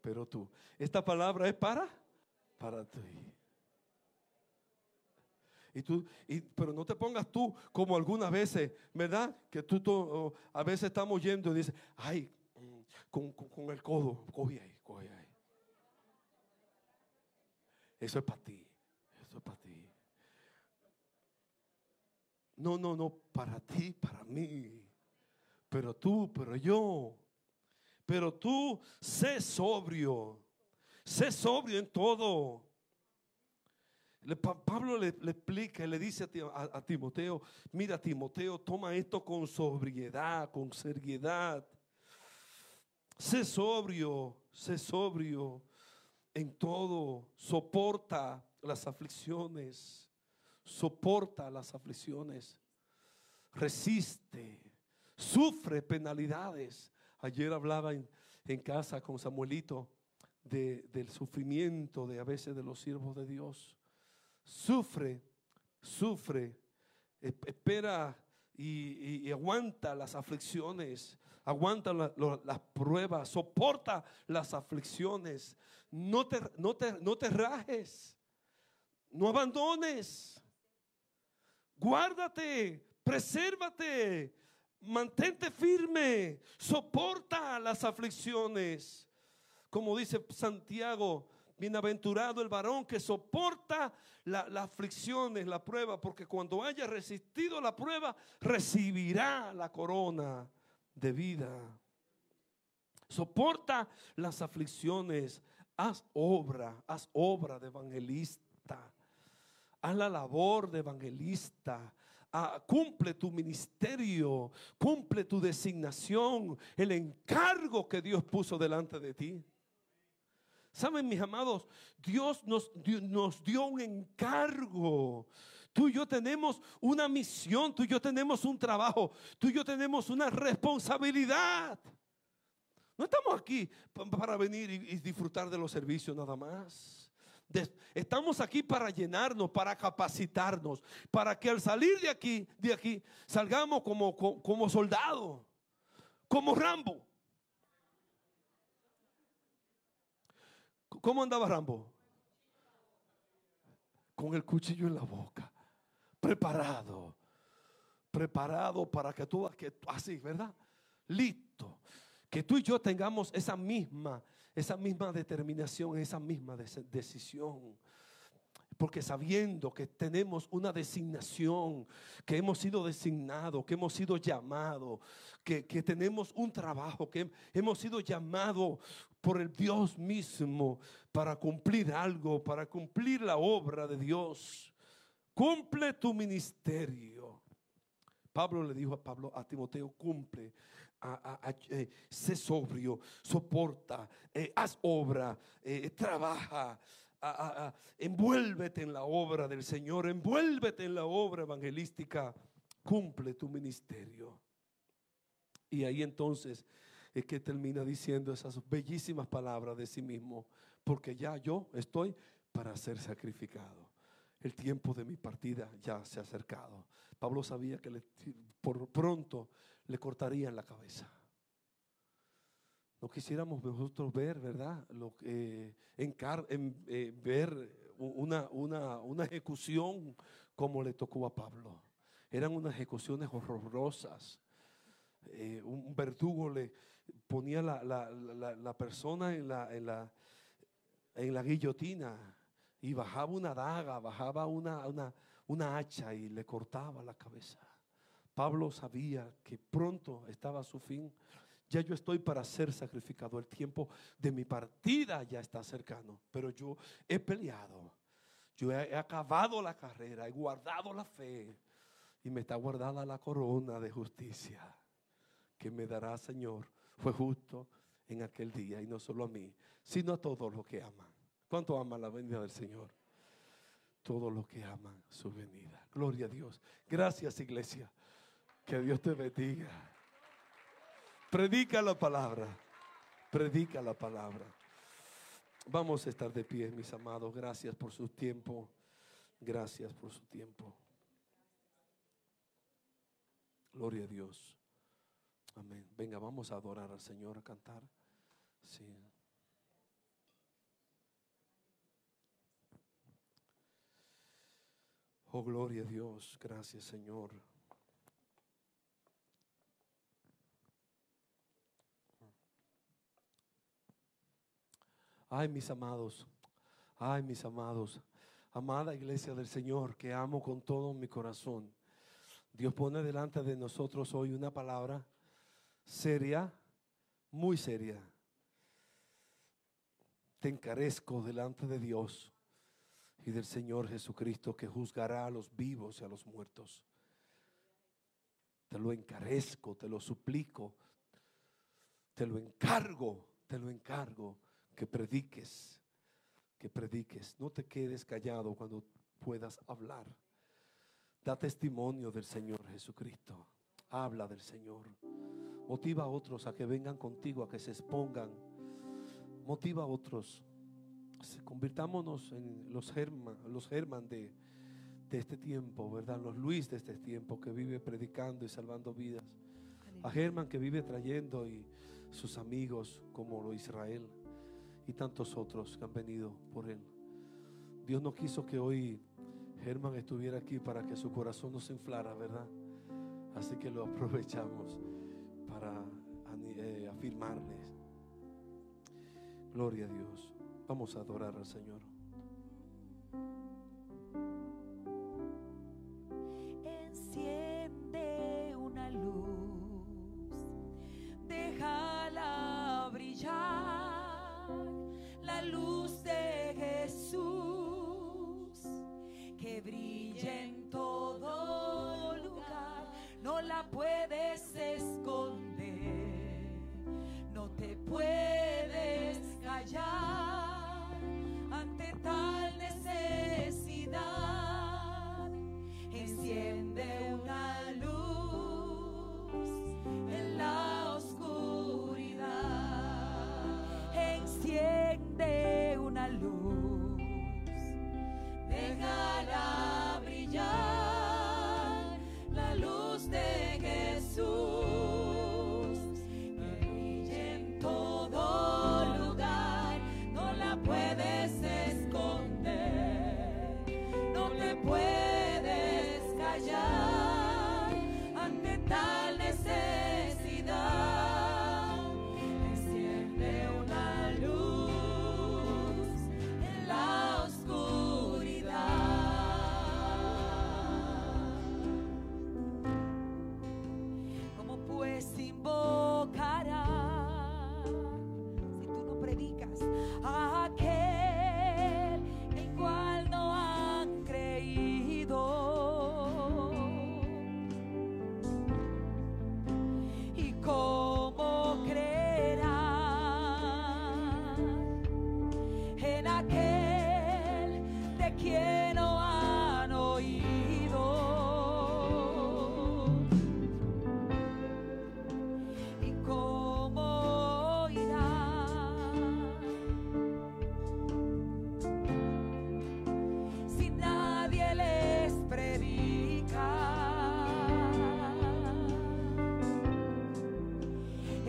pero tú. Esta palabra es para, para ti. Y tú, y, pero no te pongas tú como algunas veces, ¿verdad? Que tú, a veces estamos yendo y dices, ay, mm, con, con el codo, coge ahí, coge ahí. Eso es para ti. Eso es para ti. No, no, no, para ti, para mí. Pero tú, pero yo. Pero tú, sé sobrio. Sé sobrio en todo. Pablo le, explica y le dice a, Timoteo, mira Timoteo, toma esto con sobriedad, con seriedad. Sé sobrio, sé sobrio en todo, soporta las aflicciones, soporta las aflicciones, resiste, sufre penalidades. Ayer hablaba en, casa con Samuelito del sufrimiento de a veces de los siervos de Dios. Sufre, sufre, espera y, aguanta las aflicciones, aguanta las pruebas, soporta las aflicciones. No te, no, te, no te rajes, no abandones. Guárdate, presérvate, mantente firme, soporta las aflicciones. Como dice Santiago, bienaventurado el varón que soporta las aflicciones, la prueba, porque cuando haya resistido la prueba, recibirá la corona de vida. Soporta las aflicciones, haz obra, haz obra de evangelista, haz la labor de evangelista. Ah, cumple tu ministerio, cumple tu designación, el encargo que Dios puso delante de ti. Saben, mis amados, Dios nos, nos dio un encargo. Tú y yo tenemos una misión, tú y yo tenemos un trabajo, tú y yo tenemos una responsabilidad. No estamos aquí para venir y disfrutar de los servicios nada más. estamos aquí para llenarnos, para capacitarnos, para que al salir de aquí, de aquí, salgamos como, como soldados, como Rambo. ¿Cómo andaba Rambo? Con el cuchillo en la boca, preparado, preparado para que tú, que, así, ¿verdad? Listo. Que tú y yo tengamos esa misma, esa misma determinación, esa misma decisión. Porque sabiendo que tenemos una designación, que hemos sido designados, que hemos sido llamados, que, que, tenemos un trabajo, que hemos sido llamados por el Dios mismo para cumplir algo, para cumplir la obra de Dios. Cumple tu ministerio. Pablo le dijo a Pablo, a Timoteo, cumple, eh, sé sobrio, soporta, eh, haz obra, eh, trabaja, envuélvete en la obra del Señor, envuélvete en la obra evangelística, cumple tu ministerio. Y ahí entonces es que termina diciendo esas bellísimas palabras de sí mismo, porque ya yo estoy para ser sacrificado. El tiempo de mi partida ya se ha acercado. Pablo sabía que por pronto le cortarían la cabeza. No quisiéramos nosotros ver, ¿verdad? Lo que, en, eh, ver una, una, una ejecución como le tocó a Pablo. Eran unas ejecuciones horrorosas. Eh, un verdugo le ponía la, la, la, persona en la, en, la, en la guillotina y bajaba una daga, bajaba una, una, una hacha y le cortaba la cabeza. Pablo sabía que pronto estaba su fin. Ya yo estoy para ser sacrificado. El tiempo de mi partida ya está cercano. Pero yo he peleado. Yo he, acabado la carrera. He guardado la fe. Y me está guardada la corona de justicia que me dará Señor. Fue justo en aquel día. Y no solo a mí, sino a todos los que aman. ¿Cuánto aman la venida del Señor? todos los que aman su venida. Gloria a Dios. Gracias, iglesia. Que Dios te bendiga. Predica la palabra. Predica la palabra. Vamos a estar de pie, mis amados. Gracias por su tiempo. Gracias por su tiempo. Gloria a Dios. Amén. Venga, vamos a adorar al Señor, a cantar. Sí. Oh, gloria a Dios. Gracias, Señor. Ay, mis amados. Ay, mis amados. Amada iglesia del Señor, que amo con todo mi corazón. Dios pone delante de nosotros hoy una palabra seria, muy seria. Te encarezco delante de Dios y del Señor Jesucristo que juzgará a los vivos y a los muertos. Te lo encarezco, te lo suplico, te lo encargo, te lo encargo que prediques, que prediques. No te quedes callado cuando puedas hablar. Da testimonio del Señor Jesucristo. Habla del Señor. Motiva a otros a que vengan contigo, a que se expongan. Motiva a otros convirtámonos en los German, los German de, de este tiempo, ¿verdad? Los Luis de este tiempo que vive predicando y salvando vidas. A Germán que vive trayendo y sus amigos como lo Israel y tantos otros que han venido por él. Dios no quiso que hoy Germán estuviera aquí para que su corazón no se inflara, ¿verdad? Así que lo aprovechamos para eh, afirmarles. Gloria a Dios. Vamos a adorar al Señor.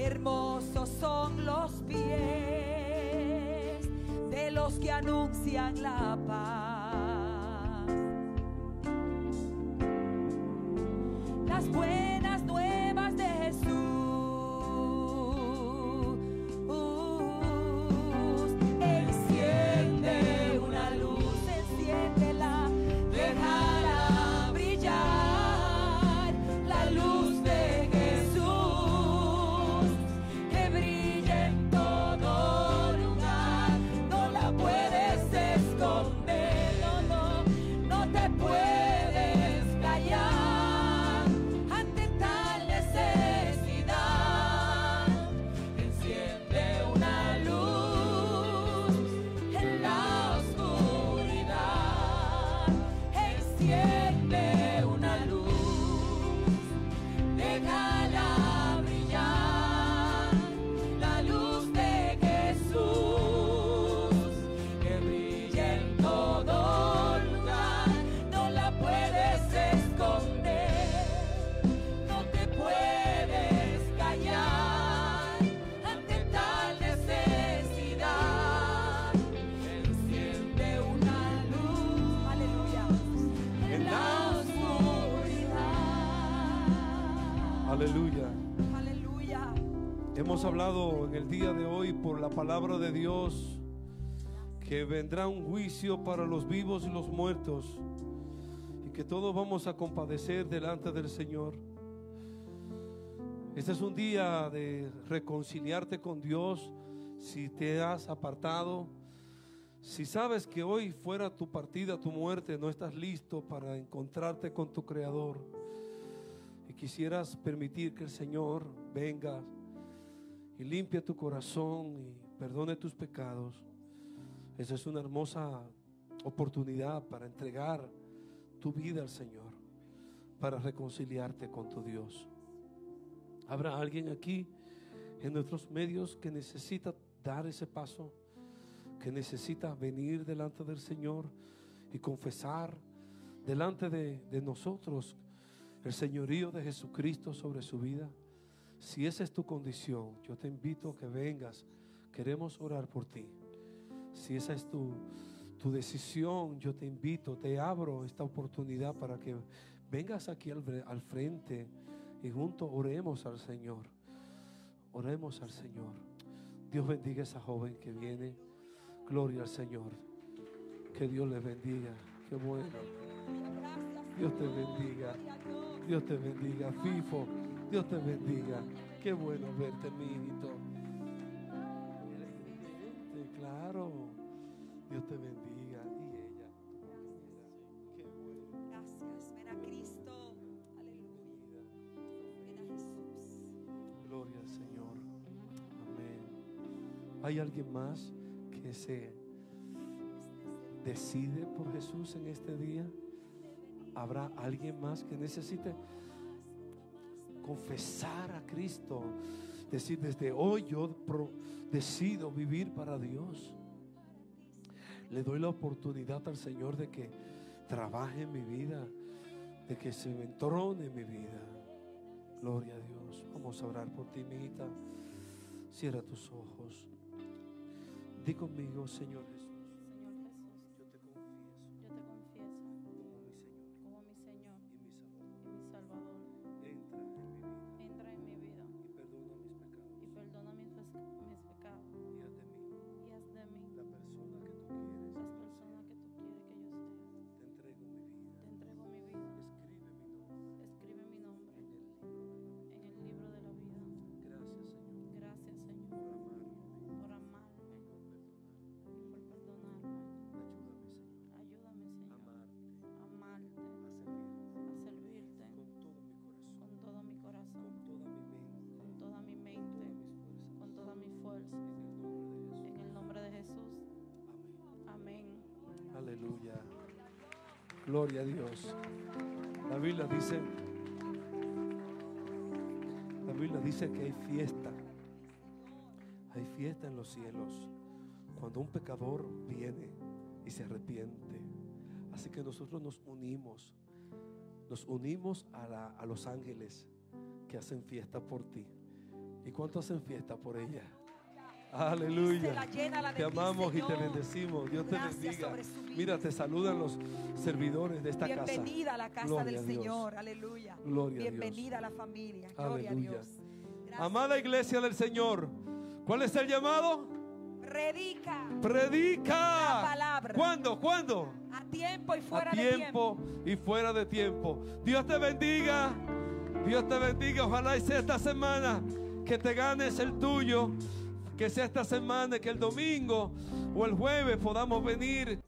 Hermosos son los pies de los que anuncian la paz. En el día de hoy por la palabra de Dios que vendrá un juicio para los vivos y los muertos y que todos vamos a compadecer delante del Señor. Este es un día de reconciliarte con Dios si te has apartado. Si sabes que hoy fuera tu partida, tu muerte, no estás listo para encontrarte con tu Creador y quisieras permitir que el Señor venga y limpie tu corazón y perdone tus pecados, esa es una hermosa oportunidad para entregar tu vida al Señor, para reconciliarte con tu Dios. ¿Habrá alguien aquí en nuestros medios que necesita dar ese paso? Que necesita venir delante del Señor y confesar delante de, de nosotros el señorío de Jesucristo sobre su vida. Si esa es tu condición, yo te invito a que vengas. Queremos orar por ti. Si esa es tu, tu decisión, yo te invito, te abro esta oportunidad para que vengas aquí al, al frente y juntos oremos al Señor. Oremos al Señor. Dios bendiga a esa joven que viene. Gloria al Señor. Que Dios le bendiga. Qué bueno. Dios te bendiga. Dios te bendiga. FIFO. Dios te bendiga. Qué bueno verte, mi hijito. Claro. Dios te bendiga. Y ella. Qué bueno. Gracias. Ven a Cristo. Aleluya. Ven a Jesús. Gloria al Señor. Amén. ¿Hay alguien más que se decide por Jesús en este día? ¿Habrá alguien más que necesite confesar a Cristo? Decir, desde hoy yo decido vivir para Dios. Le doy la oportunidad al Señor de que trabaje en mi vida, de que se entrone en mi vida. Gloria a Dios. Vamos a orar por ti, mi. Cierra tus ojos. Di conmigo, Señor Jesús. Aleluya. Gloria a Dios. La Biblia dice, la Biblia dice que hay fiesta. Hay fiesta en los cielos cuando un pecador viene y se arrepiente. Así que nosotros nos unimos, nos unimos a, a los ángeles que hacen fiesta por ti. ¿Y cuánto hacen fiesta por ella? Aleluya. De Te amamos y te bendecimos. Dios te bendiga. Mira, te saludan los servidores de esta casa. Bienvenida a la casa Gloria del. Señor. Aleluya. Gloria a Dios. Bienvenida a la familia. Gloria Aleluya. a Dios. Gracias. Amada iglesia del Señor, ¿cuál es el llamado? Predica Predica. La palabra. ¿Cuándo? ¿Cuándo? a tiempo y fuera a de tiempo, tiempo. y fuera de tiempo. Dios te bendiga. Dios te bendiga. Ojalá y sea esta semana que te ganes el tuyo. Que sea esta semana, que el domingo o el jueves podamos venir